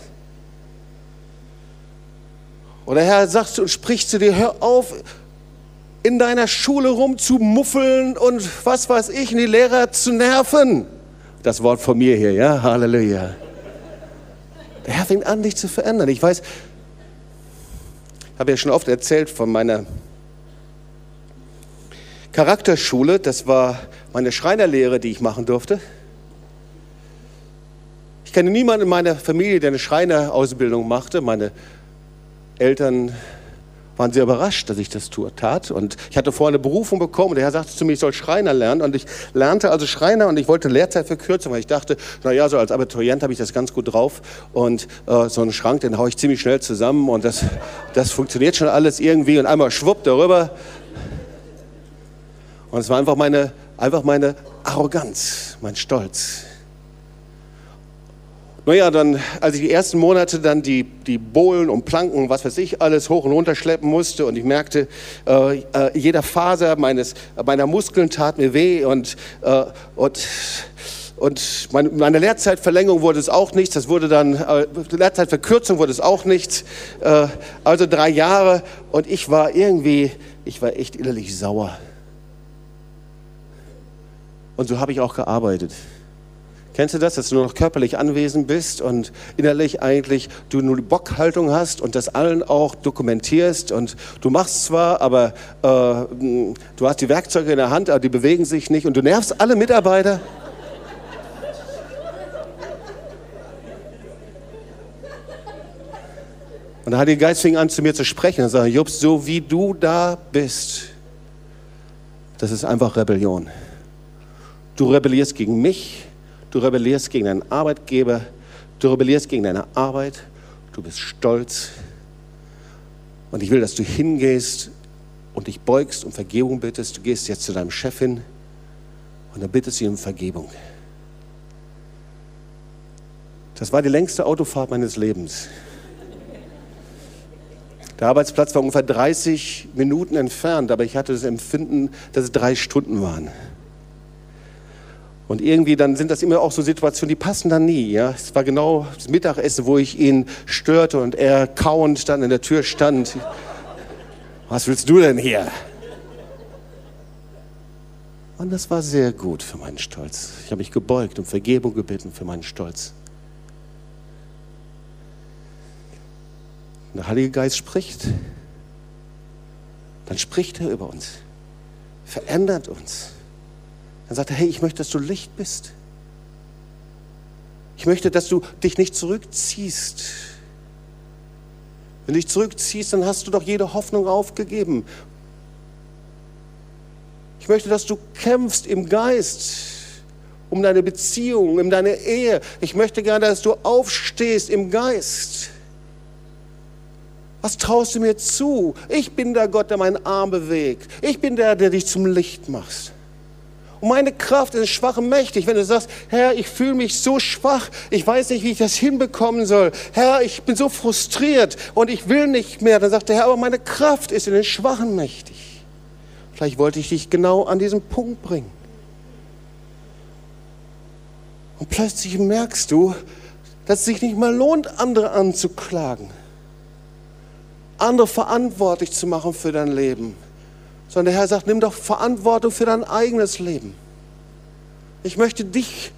Oder Herr sagt und spricht zu dir, hör auf, in deiner Schule rumzumuffeln und was weiß ich, die Lehrer zu nerven. Das Wort von mir hier, ja, Halleluja. Der Herr fängt an, dich zu verändern. Ich weiß, ich habe ja schon oft erzählt von meiner Charakterschule, das war meine Schreinerlehre, die ich machen durfte. Ich kenne niemanden in meiner Familie, der eine Schreinerausbildung machte. Meine Eltern waren sehr überrascht, dass ich das tat. Und ich hatte vorher eine Berufung bekommen. Der Herr sagte zu mir, ich soll Schreiner lernen. Und ich lernte also Schreiner und ich wollte Lehrzeit verkürzen, weil ich dachte, naja, so als Abiturient habe ich das ganz gut drauf. Und äh, so einen Schrank, den haue ich ziemlich schnell zusammen. Und das, das funktioniert schon alles irgendwie. Und einmal schwupp darüber. Und es war einfach meine, einfach meine Arroganz, mein Stolz. Naja, dann, als ich die ersten Monate dann die, die Bohlen und Planken, was weiß ich, alles hoch und runter schleppen musste und ich merkte, äh, äh, jeder Faser meines, meiner Muskeln tat mir weh und, äh, und und meine Lehrzeitverlängerung wurde es auch nichts, das wurde dann, äh, Lehrzeitverkürzung wurde es auch nichts. Äh, also drei Jahre und ich war irgendwie, ich war echt innerlich sauer. Und so habe ich auch gearbeitet. Kennst du das, dass du nur noch körperlich anwesend bist und innerlich eigentlich du nur Bockhaltung hast und das allen auch dokumentierst und du machst zwar, aber äh, du hast die Werkzeuge in der Hand, aber die bewegen sich nicht und du nervst alle Mitarbeiter? Und der Heilige Geist fing an zu mir zu sprechen und sagte, Jobs, so wie du da bist, das ist einfach Rebellion. Du rebellierst gegen mich, Du rebellierst gegen deinen Arbeitgeber. Du rebellierst gegen deine Arbeit. Du bist stolz. Und ich will, dass du hingehst und dich beugst und Vergebung bittest. Du gehst jetzt zu deinem Chef hin und dann bittest du ihn um Vergebung. Das war die längste Autofahrt meines Lebens. Der Arbeitsplatz war ungefähr 30 Minuten entfernt, aber ich hatte das Empfinden, dass es drei Stunden waren. Und irgendwie dann sind das immer auch so Situationen, die passen dann nie. Ja? Es war genau das Mittagessen, wo ich ihn störte und er kauend dann in der Tür stand. Was willst du denn hier? Und das war sehr gut für meinen Stolz. Ich habe mich gebeugt und Vergebung gebeten für meinen Stolz. Und der Heilige Geist spricht. Dann spricht er über uns, verändert uns. Dann sagt er, hey, ich möchte, dass du Licht bist. Ich möchte, dass du dich nicht zurückziehst. Wenn du dich zurückziehst, dann hast du doch jede Hoffnung aufgegeben. Ich möchte, dass du kämpfst im Geist um deine Beziehung, um deine Ehe. Ich möchte gerne, dass du aufstehst im Geist. Was traust du mir zu? Ich bin der Gott, der meinen Arm bewegt. Ich bin der, der dich zum Licht macht. Und meine Kraft ist schwach und mächtig. Wenn du sagst, Herr, ich fühle mich so schwach, ich weiß nicht, wie ich das hinbekommen soll. Herr, ich bin so frustriert und ich will nicht mehr. Dann sagt der Herr, aber meine Kraft ist in den Schwachen mächtig. Vielleicht wollte ich dich genau an diesen Punkt bringen. Und plötzlich merkst du, dass es sich nicht mehr lohnt, andere anzuklagen, andere verantwortlich zu machen für dein Leben sondern der Herr sagt, nimm doch Verantwortung für dein eigenes Leben. Ich möchte dich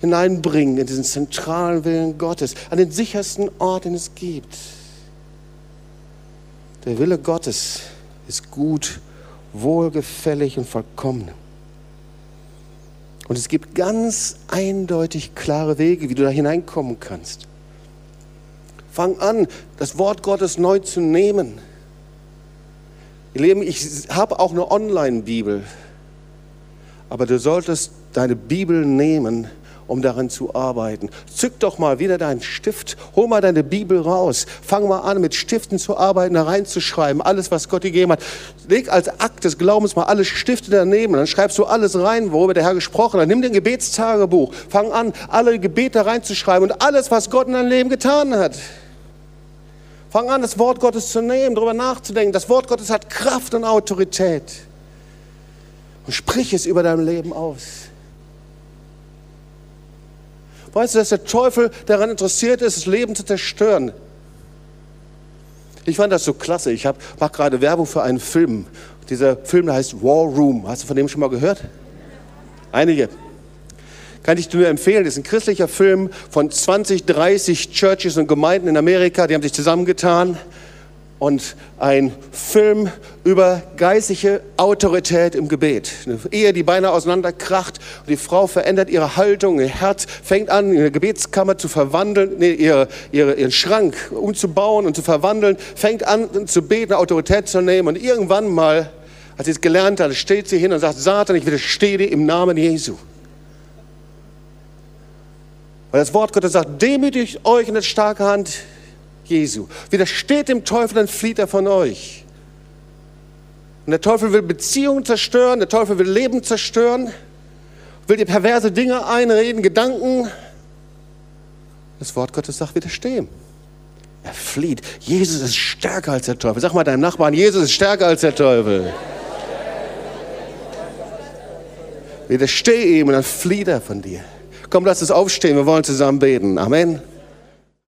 hineinbringen in diesen zentralen Willen Gottes, an den sichersten Ort, den es gibt. Der Wille Gottes ist gut, wohlgefällig und vollkommen. Und es gibt ganz eindeutig klare Wege, wie du da hineinkommen kannst. Fang an, das Wort Gottes neu zu nehmen Ihr Lieben, ich habe auch eine Online-Bibel. Aber du solltest deine Bibel nehmen um daran zu arbeiten. Zück doch mal wieder deinen Stift, hol mal deine Bibel raus, fang mal an, mit Stiften zu arbeiten, da reinzuschreiben, alles, was Gott dir gegeben hat. Leg als Akt des Glaubens mal alle Stifte daneben, dann schreibst du alles rein, worüber der Herr gesprochen hat. Nimm den Gebetstagebuch, fang an, alle Gebete reinzuschreiben und alles, was Gott in deinem Leben getan hat. Fang an, das Wort Gottes zu nehmen, darüber nachzudenken. Das Wort Gottes hat Kraft und Autorität. Und sprich es über dein Leben aus. Weißt du, dass der Teufel daran interessiert ist, das Leben zu zerstören? Ich fand das so klasse. Ich mache gerade Werbung für einen Film. Dieser Film heißt War Room. Hast du von dem schon mal gehört? Einige. Kann ich dir nur empfehlen. Das ist ein christlicher Film von 20, 30 Churches und Gemeinden in Amerika. Die haben sich zusammengetan und ein Film über geistliche Autorität im Gebet. Eine Ehe, die beinahe auseinanderkracht und die Frau verändert ihre Haltung, ihr Herz, fängt an, ihre Gebetskammer zu verwandeln, nee, ihre, ihre, ihren Schrank umzubauen und zu verwandeln, fängt an zu beten, Autorität zu nehmen und irgendwann mal, als sie es gelernt hat, steht sie hin und sagt, Satan, ich widerstehe dir im Namen Jesu. Weil das Wort Gottes sagt, demütigt euch in der starke Hand Jesu. Widersteht dem Teufel, dann flieht er von euch. Und der Teufel will Beziehungen zerstören, der Teufel will Leben zerstören, will dir perverse Dinge einreden, Gedanken. Das Wort Gottes sagt, widerstehen. Er flieht. Jesus ist stärker als der Teufel. Sag mal deinem Nachbarn, Jesus ist stärker als der Teufel. Widersteh ihm und dann flieht er von dir. Komm, lass uns aufstehen, wir wollen zusammen beten. Amen.